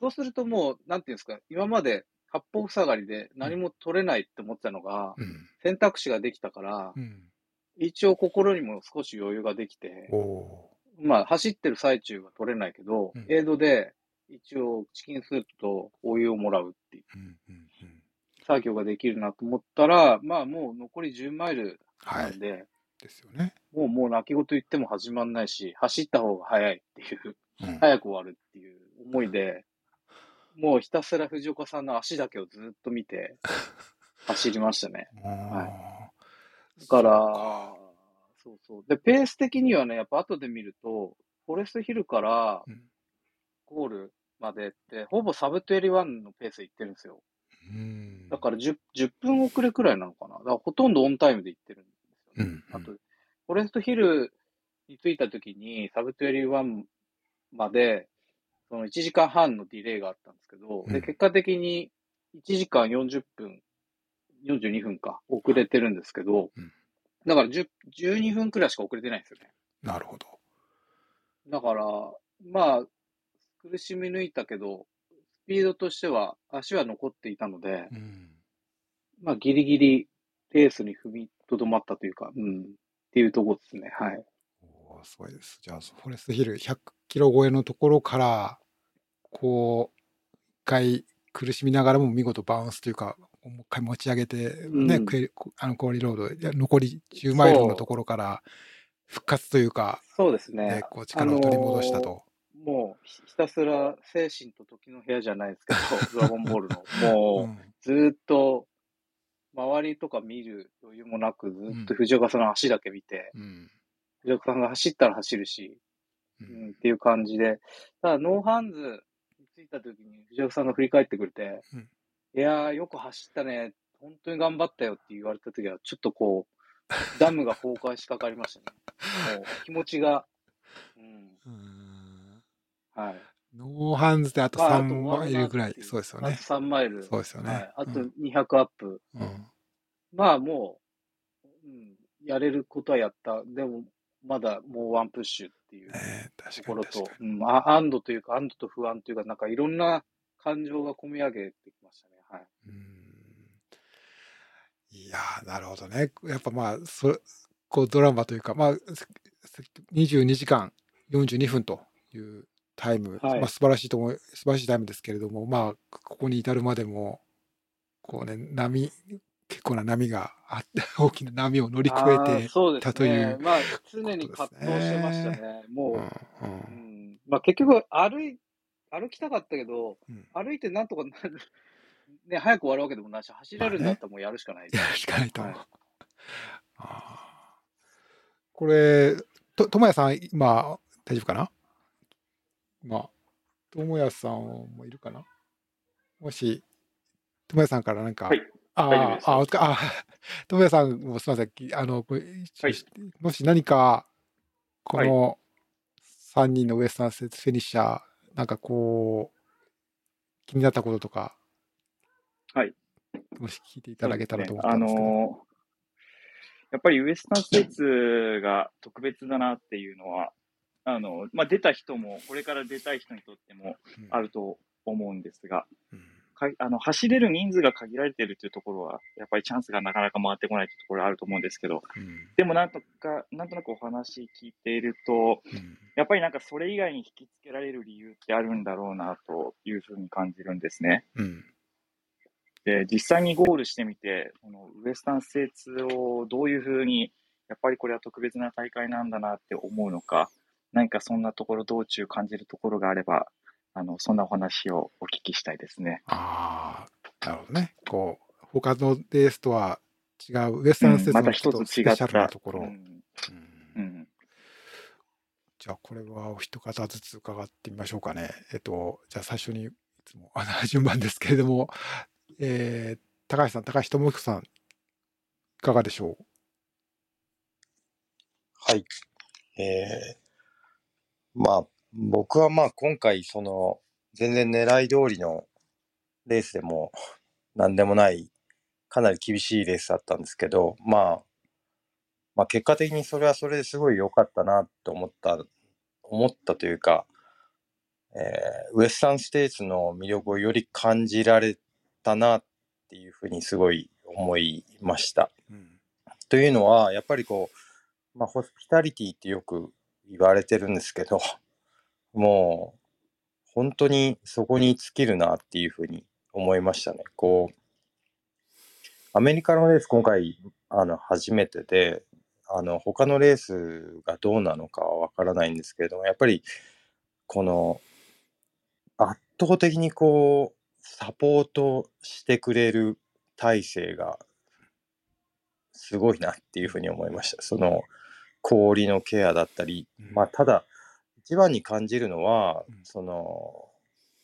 そうするともう、なんていうんですか、今まで八方塞がりで何も取れないって思ってたのが、うん。選択肢ができたからう、ん。一応心にも少し余裕ができて、まあ走ってる最中は取れないけど、うんエイドで一応チキンスープとお湯をもらうっていう作業ができるなと思ったら、まあもう残り10マイルはないん。で、ですよね。もうもう泣き言言っても始まんないし、走った方が早いっていう、うん早く終わるっていう思いで、もうひたすら藤岡さんの足だけをずっと見て、走りましたね。あだからそう、そう。で、ペース的にはね、やっぱ後で見ると、フォレストヒルからうんゴールまでって、ほぼサブ21のペースで行ってるんですよ。うんだから 10, 10分遅れくらいなのかな。だからほとんどオンタイムで行ってるんですよね。うんあと、フォレストヒルに着いた時に、サブ21まで、その1時間半のディレイがあったんですけど、うんで、結果的に1時間40分、42分か、遅れてるんですけど、うんだから10 12分くらいしか遅れてないんですよね。なるほど。だから、まあ、苦しみ抜いたけど、スピードとしては足は残っていたので、うんまあ、ギリギリペースに踏みとどまったというか、うん、っていうところですね。はい。おーすごいです。じゃあ、フォレストヒル100キロ超えのところから、こう、一回苦しみながらも見事バウンスというか、もう一回持ち上げて、ね、うんクエリあのコーリーロード残り10マイルのところから復活というか、そうですね。ね、こう力を取り戻したと。もうひひたすら精神と時の部屋じゃないですけど、ドラゴンボールの。もう、うんずーっと、周りとか見る余裕もなく、ずーっと藤岡さんの足だけ見て、うん。藤岡さんが走ったら走るし、ううんん、っていう感じで、ただ、ノーハンズに着いた時に藤岡さんが振り返ってくれて、うん。いやー、よく走ったね、本当に頑張ったよって言われた時は、ちょっとこう、ダムが崩壊しかかりましたね。もう気持ちが、うん、うん。はい。ノーハンズであとまああ3と終わマイルぐらい、そうですよねあと。3マイル。そうですよねはい。あとうん200アップ。うんまあもう、うん、やれることはやった。でも、まだもうワンプッシュっていうところとかに確か、に。うん、あ安堵というか、安堵と不安というか、なんかいろんな感情が込み上げてきましたね。はい。うんいやーなるほどね。やっぱまあ、そこうドラマというか、まあ、せ22時間42分というタイム、はい。まあ素晴らしいと思い、素晴らしいタイムですけれども、まあ、ここに至るまでも、こうね、波、結構な波があって、大きな波を乗り越えて、たといね。うまあ、常に葛藤してましたね。もう、うんううん。ん、まあ結局歩い、歩きたかったけど、うん。歩いてなんとかなる、ね、早く終わるわけでもないし、走れるんだったらもうやるしかない。やるしかないと。はい。あー。これ、と、ともやさん、今、大丈夫かな？まあ、ともやさんもいるかな？もし、ともやさんからなんか、はい。ああ、あ、お疲れ、あ、ともやさんもすみません、きあの、これはい。もし何か、こはい。の3人のウエスタンステーツフィニッシャー、なんかこう、気になったこととか、はい。もし聞いていただけたらと思っそうですねたんですけど。あのーやっぱりウエスタンステーツが特別だなっていうのは、あの、まあ、出た人も、これから出たい人にとってもうん。あると思うんですが、うん。かあの走れる人数が限られているというところは、やっぱりチャンスがなかなか回ってこないというところがあると思うんですけど、うん。でもなんとか、なんとなくお話聞いていると、うん。やっぱりなんかそれ以外に引きつけられる理由ってあるんだろうなというふうに感じるんですね。うん。で、実際にゴールしてみて、このウエスタンステーツをどういうふうに、やっぱりこれは特別な大会なんだなって思うのか、何かそんなところ、道中感じるところがあれば、あの、そんなお話をお聞きしたいですね。ああ、なるほどね。こう、他のレースとは違う、ウエスタンステーツまたのちょっスペシャルなた。ところ。ううんんうんじゃあ、これはお一方ずつ伺ってみましょうかね。えっと、じゃあ最初に、いつも、あの、順番ですけれども、えー、高橋さん、高橋智彦さん、いかがでしょはい。えー、まあ、僕はまあ今回、その、全然狙い通りのレースでも何でもない、かなり厳しいレースだったんですけど、まあ、まあ結果的にそれはそれですごい良かったなと思った、思ったというか、えーウエスタンステーツの魅力をより感じられたなっていうふうにすごい思いました。う。うん。というのは、やっぱりこう、まあ、ホスピタリティってよく言われてるんですけど、もう、本当にそこに尽きるなっていうふうに思いましたね。こう、アメリカのレース今回、あの、初めてで、あの、他のレースがどうなのかはわからないんですけれども、やっぱり、この、圧倒的にこう、サポートしてくれる体制が、すごいなっていうふうに思いました。その、氷のケアだったり、うん。まあ、ただ、一番に感じるのはうん、その、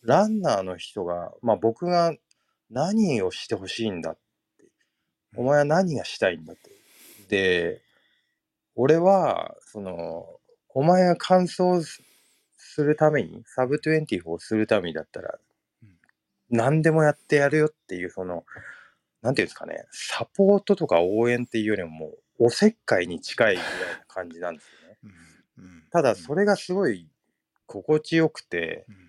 ランナーの人が、まあ、僕が何をしてほしいんだって、お前は何がしたいんだって。で、俺は、その、お前が完走すするために、サブ24をするためにだったらうん、何でもやってやるよっていう、その、なんていうんですかね、サポートとか応援っていうよりも、もう、おせっかいに近いぐらいな感じなんですよね。うんうんただ、それがすごい心地よくて、うん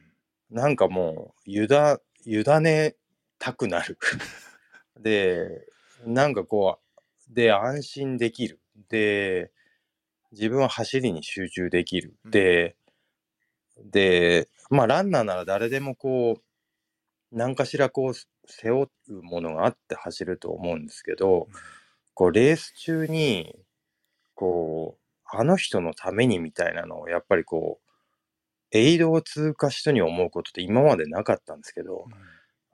なんかもう、ゆだ、委ねたくなる。で、なんかこう、で、安心できる。で、自分は走りに集中できる。で、で、まあ、ランナーなら誰でもこう、何かしらこう、背負うものがあって走ると思うんですけど、こう、レース中に、こう、あの人のためにみたいなのを、やっぱりこう、エイドを通過人に思うことって今までなかったんですけど、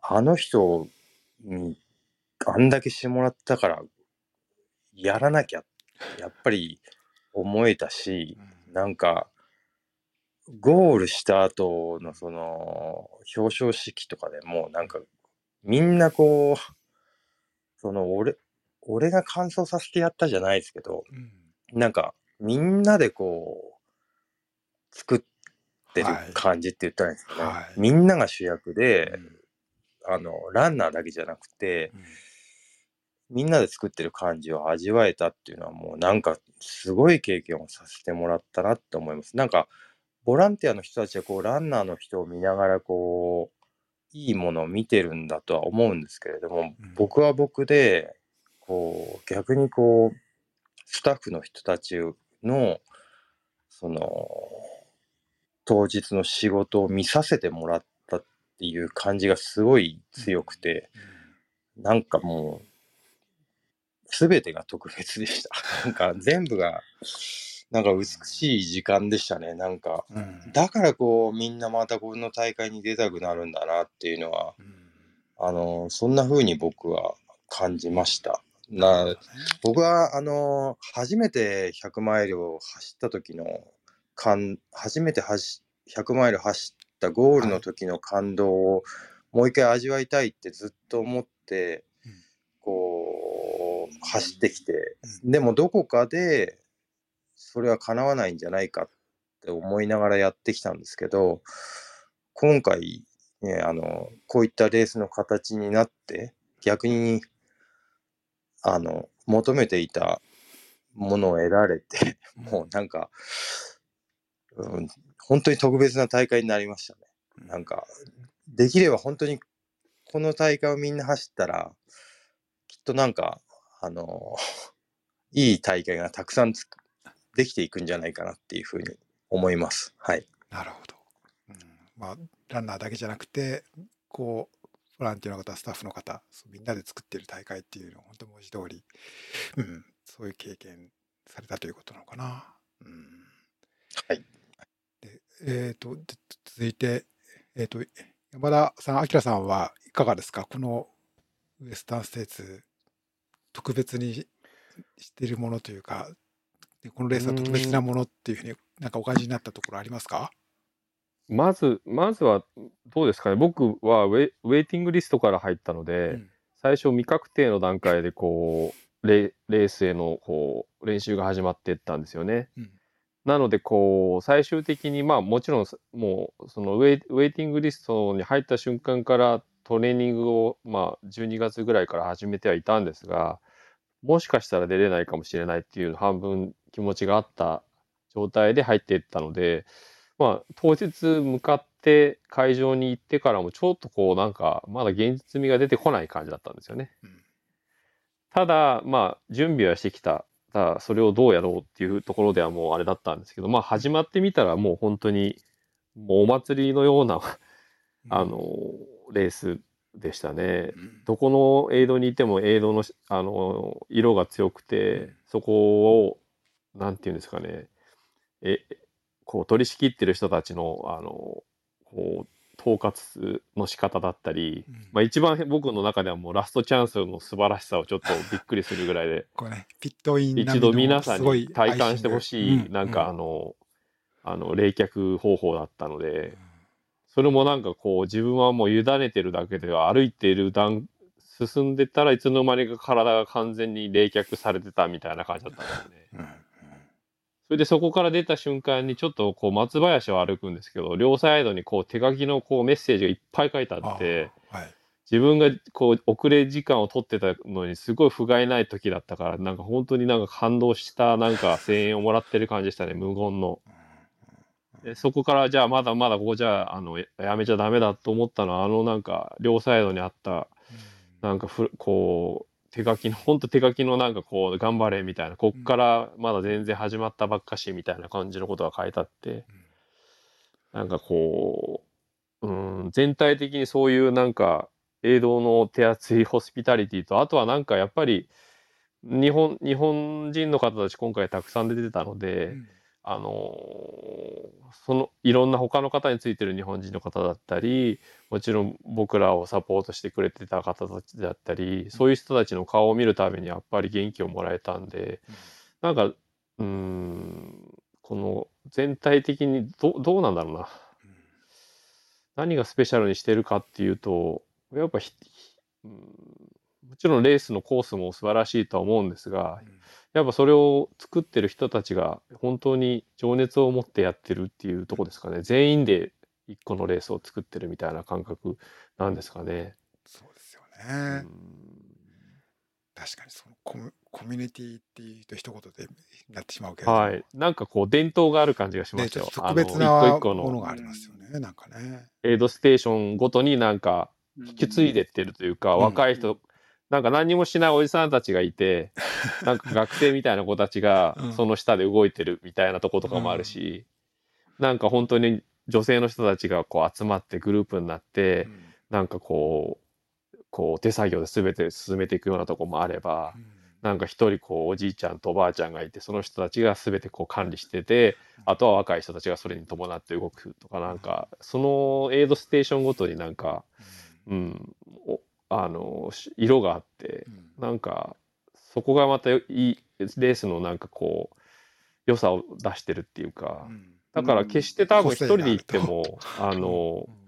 あの人にあんだけしてもらったから、やらなきゃ、やっぱり思えたし、なんか、ゴールした後のその、表彰式とかでも、なんか、みんなこう、その、俺、俺が完走させてやったじゃないですけど、うん。なんか、みんなでこう、作ってるはい感じって言ったらいいんですかね。はい。みんなが主役でう、ん。あの、ランナーだけじゃなくて、うん。みんなで作ってる感じを味わえたっていうのはもうなんかすごい経験をさせてもらったなって思います。なんかボランティアの人たちはこうランナーの人を見ながらこういいものを見てるんだとは思うんですけれども、うん。僕は僕でこう逆にこうスタッフの人たちのその当日の仕事を見させてもらったっていう感じがすごい強くて、なんかもう、すべてが特別でした。なんか全部が、なんか美しい時間でしたね。なんか、うんだからこう、みんなまたこの大会に出たくなるんだなっていうのは、うんあの、そんな風に僕は感じました。な僕は、あの、初めて100マイルを走った時の感、初めて走100マイル走ったゴールの時の感動をもう一回味わいたいってずっと思ってうん、こう、走ってきて、うん。でもどこかで、それは叶わないんじゃないかって思いながらやってきたんですけど、今回、ね、あの、こういったレースの形になって、逆に、あの、求めていたものを得られて、もうなんか、うん、本当に特別な大会になりましたね。なんか、できれば本当にこの大会をみんな走ったら、きっとなんか、あの、いい大会がたくさんつくできていくんじゃないかなっていうふうに思います。はい。なるほど。うん、まあランナーだけじゃなくてこうボランティアの方スタッフの方そうみんなで作ってる大会っていうのを本当文字通り、うん、そういう経験されたということなのかな。うん、はい。でえっ、とで続いて、えっと山田さん、明さんはいかがですか？このウエスタンステーツ特別にしているものというかでこのレースは特別なものっていうふうになんかお感じになったところありますか？まず、まずはどうですかね、僕はウェイウェイティングリストから入ったので、うん。最初、未確定の段階でこうレレースへのこう練習が始まっていったんですよね。うん。なのでこう最終的にまあもちろんさもうそのウェイウェイティングリストに入った瞬間からトレーニングをまあ12月ぐらいから始めてはいたんですがもしかしたら出れないかもしれないっていう半分気持ちがあった状態で入っていったのでまあ当日向かって会場に行ってからもちょっとこうなんかまだ現実味が出てこない感じだったんですよね。うん。ただまあ準備はしてきた。ただそれをどうやろうっていうところではもうあれだったんですけどまあ始まってみたらもう本当にもうお祭りのような、うん。あの、レースでしたね。うん。どこのエイドにいてもエイドのしあの色が強くて、そこをなんていうんですかね。えこう取り仕切ってる人たちのあのこう統括の仕方だったり、うんまあ、一番僕の中ではもうラストチャンスの素晴らしさをちょっとびっくりするぐらいでこれね、ピットイン並みの一度皆さんに体感してほしい、アイシングなんかあうの、あの冷却方法だったので。それもなんかこう自分はもう委ねてるだけでは歩いている段進んでたらいつの間にか体が完全に冷却されてたみたいな感じだったんですね。それでそこから出た瞬間にちょっとこう松林を歩くんですけど両サイドにこう手書きのこうメッセージがいっぱい書いてあって。自分がこう遅れ時間を取ってたのにすごい不甲斐ない時だったからなんか本当になんか感動したなんか声援をもらってる感じでしたね無言の。でそこからじゃあまだまだここじゃああのややめちゃダメだと思ったのはあのなんか両サイドにあったなんかふこう手書きのほんと手書きのなんかこう頑張れみたいな。こっからまだ全然始まったばっかしみたいな感じのことが書いてあって。なんかこううん全体的にそういうなんか映像の手厚いホスピタリティとあとはなんかやっぱり日本日本人の方たち今回たくさん出てたので、うんあのそのいろんな他の方についてる日本人の方だったりもちろん僕らをサポートしてくれてた方たちだったりそういう人たちの顔を見るためにやっぱり元気をもらえたんでなんかうんこの全体的にどどうなんだろうな。何がスペシャルにしてるかっていうとやっぱうんもちろんレースのコースも素晴らしいとは思うんですがやっぱそれを作ってる人たちが本当に情熱を持ってやってるっていうとこですかね。全員で一個のレースを作ってるみたいな感覚なんですかね。そうですようね。ん確かにそのコミコミュニティっていうと一言でなってしまうけれども、はい。なんかこう伝統がある感じがしまね、したよ。特別あなの一個一個のものがありますよね、なんかね。エイドステーションごとになんか引き継いでってるというか、うん若い人、なんか何にもしないおじさんたちがいて、なんか学生みたいな子たちがうん。その下で動いてるみたいなとことかもあるし、なんか本当に女性の人たちがこう集まってグループになって、うん。なんかこう、こう手作業で全て進めていくようなとこもあれば、なんか一人こうおじいちゃんとおばあちゃんがいてその人たちが全てこう管理しててあとは若い人たちがそれに伴って動くとかなんかそのエイドステーションごとになんか、うん、おあのし色があってうん。なんかそこがまたいいレースのなんかこう良さを出してるっていうかうん。だから決して多分一人で行って個もあのうん。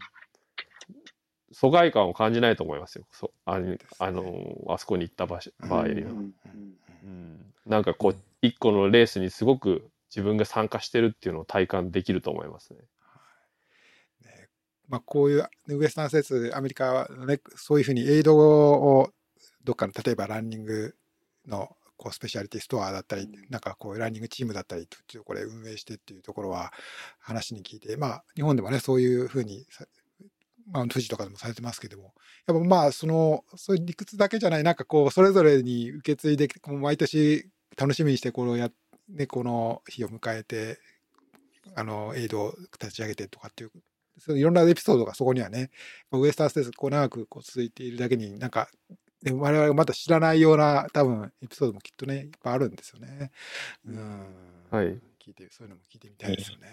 疎外感を感じないと思いますよ。そああのあそこに行った場所場合には。うん。うん、なんかこう一個のレースにすごく自分が参加してるっていうのを体感できると思いますね。ねまあ、こういうねウエスタン施設アメリカは、ね、そういうふうにエイドをどっかの例えばランニングのこうスペシャリティストアだったりなんかこうランニングチームだったりちょっとこれ運営してっていうところは話に聞いてまあ日本でもねそういうふうにさまあ、富士とかでもされてますけどもやっぱまあそのそういう理屈だけじゃないなんかこうそれぞれに受け継いでこう毎年楽しみにしてこのや、ね、この日を迎えてあのエイドを立ち上げてとかっていうそういろんなエピソードがそこにはねウエスタンステースこう長くこう続いているだけになんかで我々がまだ知らないような多分エピソードもきっとねいっぱいあるんですよね。うんはい。聞いてそういうのも聞いてみたいですよね。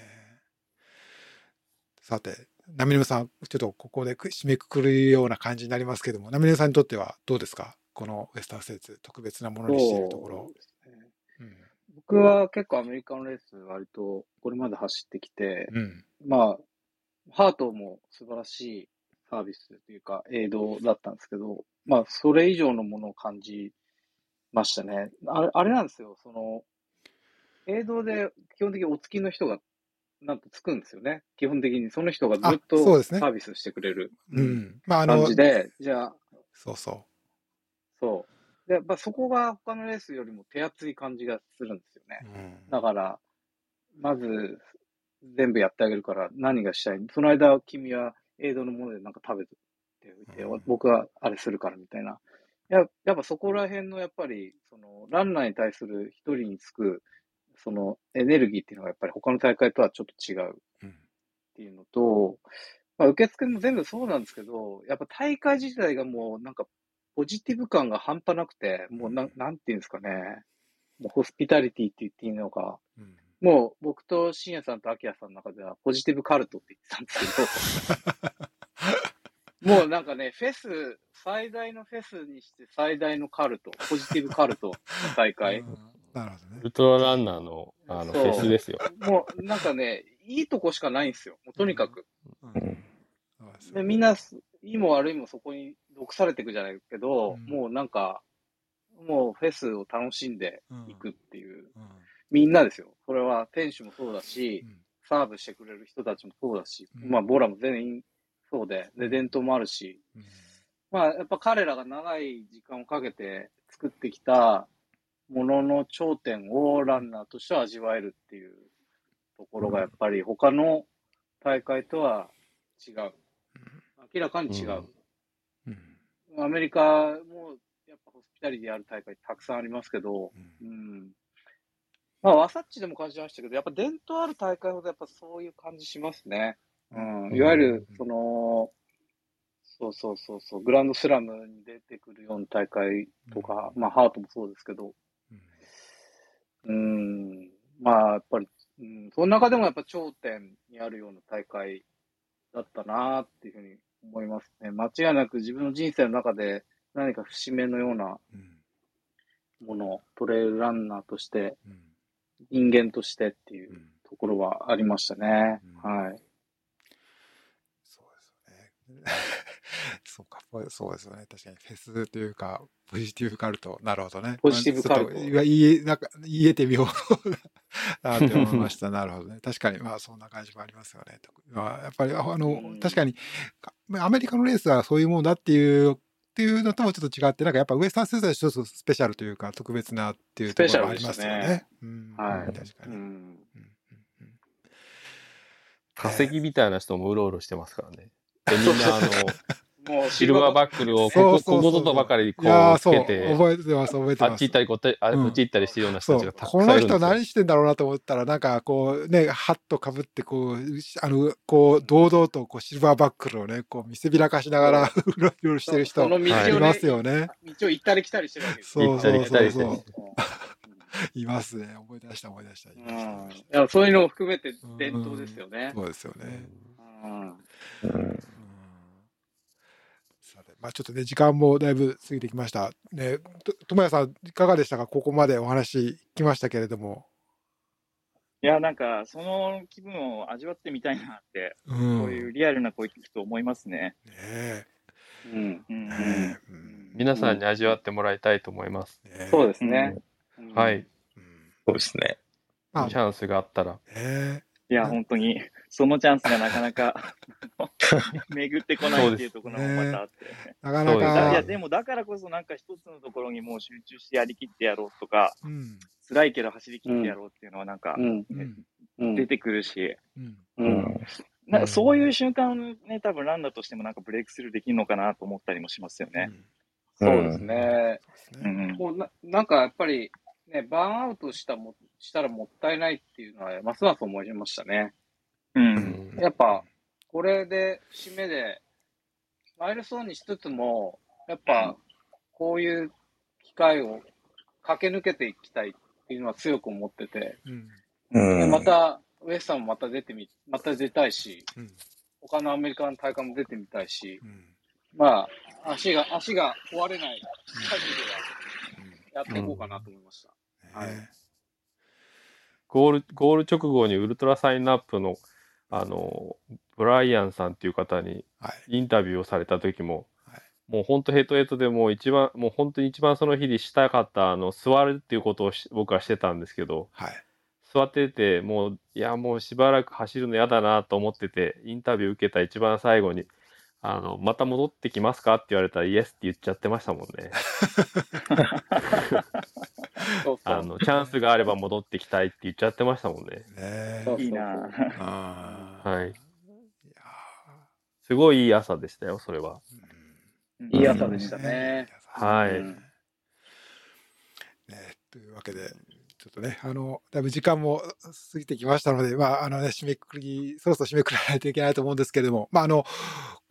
さて、ナミネムさん、ちょっとここでく締めくくるような感じになりますけども、ナミネムさんにとってはどうですか？このウエスタンステーツ、特別なものにしているところ僕は結構アメリカのレース割とこれまで走ってきて、うん。まあ、ハートも素晴らしいサービスというか、エイドだったんですけど、まあ、それ以上のものを感じましたね。あれ、あれなんですよ、その、エイドで基本的にお付きの人が、なんとつくんですよね。基本的にその人がずっとサービスしてくれる感の、じで、じゃあ、そうそそう。で、やっぱそこが他のレースよりも手厚い感じがするんですよねう。。うんだから、まず、全部やってあげるから何がしたい？その間、君はエイドのものでなんか食べておいて、うん僕はあれするからみたいな。ややっぱそこら辺のやっぱり、その、ランナーに対する一人につく、そのエネルギーっていうのがやっぱり他の大会とはちょっと違ううんっていうのと、まあ、受付も全部そうなんですけど、やっぱ大会自体がもうなんかポジティブ感が半端なくて、もうなん、なんていうんですかね。もうホスピタリティって言っていいのか。うんもう僕と深夜さんと秋谷さんの中ではポジティブカルトって言ってたんですけど、もうなんかね、フェス、最大のフェスにして最大のカルト、ポジティブカルトの大会。うんなるほどねウ。ルトラランナーのあのフェスですよ。もうなんかね、いいとこしかないんですよ。もうとにかく。うんうんでみんな、いいも悪いもそこに毒されていくじゃないけど、うんもうなんか、もうフェスを楽しんでうんいくっていう、うんみんなですよ。それは店主もそうだしう、んサーブしてくれる人たちもそうだし、うんまあ、ボラも全員そうで、で、伝統もあるし、うんまあ、やっぱ彼らが長い時間をかけて作ってきたものの頂点をランナーとしては味わえるっていうところがやっぱり他の大会とは違う。明らかに違う。うんアメリカもやっぱホスピタリティある大会たくさんありますけど、うんうん。まあ、ワサッチでも感じましたけど、やっぱ伝統ある大会ほどやっぱそういう感じしますね。うん。いわゆる、その、そうそうそうそう、グランドスラムに出てくるような大会とか、まあ、ハートもそうですけど、うんうん。まあ、やっぱり、うん、その中でもやっぱ頂点にあるような大会だったなっていうふうに思いますね。間違いなく自分の人生の中で何か節目のようなうんもの、トレイルランナーとして、うん人間としてっていううんところはありましたね。うんはい。そうですよね。そうか、ぽそうですよね。確かにフェスというか、ポジティブカルト。なるほどね。ポジティブカルト言え、なんか言えてみようなって思いました。なるほどね。確かに、まあそんな感じもありますよね。まあ、やっぱり、あの、うん確かに、かアメリカのレースはそういうものだっていう、っていうのともちょっと違って、なんかやっぱウエスタンスーツは一つスペシャルというか、特別なっていうところもありますよね。うん、はい確かに。うん。うんうんうん化石みたいな人もうろうろしてますからね。で、みんなあの、もうシルバーバックルをここ、そうそうそうこことばかりこうつけて、覚えてます、覚えてますあっち行っ。たりこっち、あっち行ったりしてるような人たちがたくさこの人んいるんですよ。何してんだろうなと思ったらなんかこうねハットかぶってこうあのこう堂々とこうシルバーバックルをねこう見せびらかしながらうろうろしてる人いいますよね。道を行ったり来たりしてるわけですそう行ったり来たりしてそうるそう いますね。思い出した思い出した。いやそういうのを含めて伝統ですよね。そうですよね。うん。まあちょっとね時間もだいぶ過ぎてきました。ねと友也さんいかがでしたか？ここまでお話きましたけれども。いや、なんか、その気分を味わってみたいなって、うんこういうリアルな声聞くと思いますね。ねうん。うんえねえうん皆さんに味わってもらいたいと思います。ねえそうですね。うんはい。。うんそうですね。まあチャンスがあったら。ねえいや、本当に、そのチャンスがなかなか 巡ってこないっていうところもまたあって。なかなそうですだいや、か、でもだからこそなんか一つのところにもう集中してやりきってやろうとか、うん辛いけど走り切ってやろうっていうのはなんかうん。うんうん。出てくるし、うんうん。なんかそういう瞬間をね、多分ランナーとしてもなんかブレイクスルーできるのかなと思ったりもしますよね。そうですね。そうですねうん。もうななんかやっぱり、ね、バーンアウトしたもしたらもったいないっていうのは、ますます思いましたね。う。うん。んやっぱ、これで、節目で、マイルストーンにしつつも、やっぱ、こういう機会を駆け抜けていきたいっていうのは強く思ってて、うん。うん。でまた、ウエスタンもまた出てみ、また出たいし、うん。他のアメリカの大会も出てみたいし、うん。まあ、足が、足が壊れない限りはやっていこうかなと思いました。はい。ねゴール、ゴール直後にウルトラサインアップの、あの、ブライアンさんっていう方にはい。インタビューをされた時も、はい。もう本当ヘトヘトでもう一番、もう本当に一番その日にしたかった、あの、座るっていうことをし僕はしてたんですけど、はい。座ってて、もう、いや、もうしばらく走るの嫌だなと思ってて、インタビュー受けた一番最後に、あの、また戻ってきますかって言われたら、イエスって言っちゃってましたもんね。そうそう。あの、チャンスがあれば戻ってきたいって言っちゃってましたもんね。ねそういいなあはい。ーいやすごいいい朝でしたよ、それは。ーいい朝でしたね。はいうんねというわけでちょっとね、あの、だいぶ時間も過ぎてきましたので、まあ、あのね、締めくくり、そろそろ締めくくらないといけないと思うんですけれども、まあ、あの、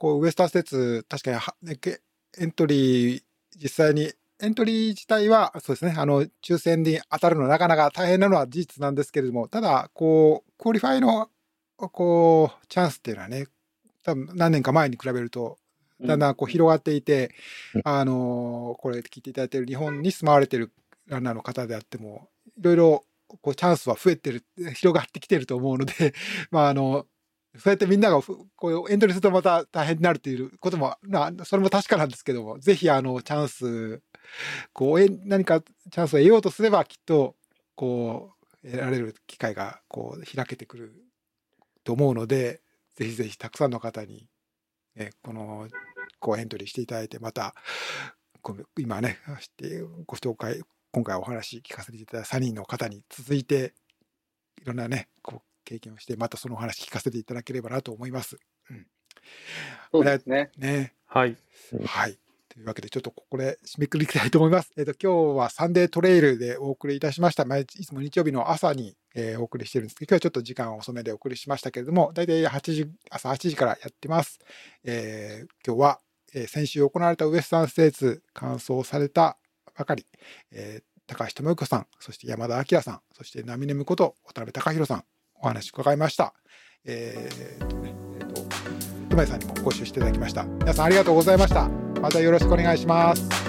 こう、ウエスタン施設、確かには、エントリー、実際に、エントリー自体は、そうですね、あの、抽選に当たるのなかなか大変なのは事実なんですけれども、ただ、こう、 qualify の、こう、チャンスっていうのはね、多分何年か前に比べると、だんだんこう広がっていて、あの、これ聞いていただいている日本に住まわれているランナーの方であっても、いろいろこうチャンスは増えてる、広がってきてると思うので、まああの、そうやってみんながこうエントリーするとまた大変になるということも、まあ、それも確かなんですけども、ぜひあのチャンス、こう何かチャンスを得ようとすればきっと、こう、得られる機会がこう開けてくると思うので、ぜひぜひたくさんの方に、ね、この、こうエントリーしていただいて、また、今ね、ご紹介、今回お話聞かせていただいた3人の方に続いて、いろんなね、こう経験をして、またそのお話聞かせていただければなと思います。うん。そうですね。ね。はい。はい。というわけで、ちょっとここで締めくくりたいと思います。えっ、と、今日はサンデートレイルでお送りいたしました。毎日いつも日曜日の朝に、えーお送りしてるんですけど、今日はちょっと時間遅めでお送りしましたけれども、大体8時、朝8時からやってます。えー今日は、えー先週行われたウエスタンステーツ完走されたばかり、えー高橋智之さん、そして山田明さん、そしてナミネムこと渡辺隆弘さん、お話伺いました。えーとね、えっ、と、熊井さんにもご一緒していただきました。皆さんありがとうございました。またよろしくお願いします。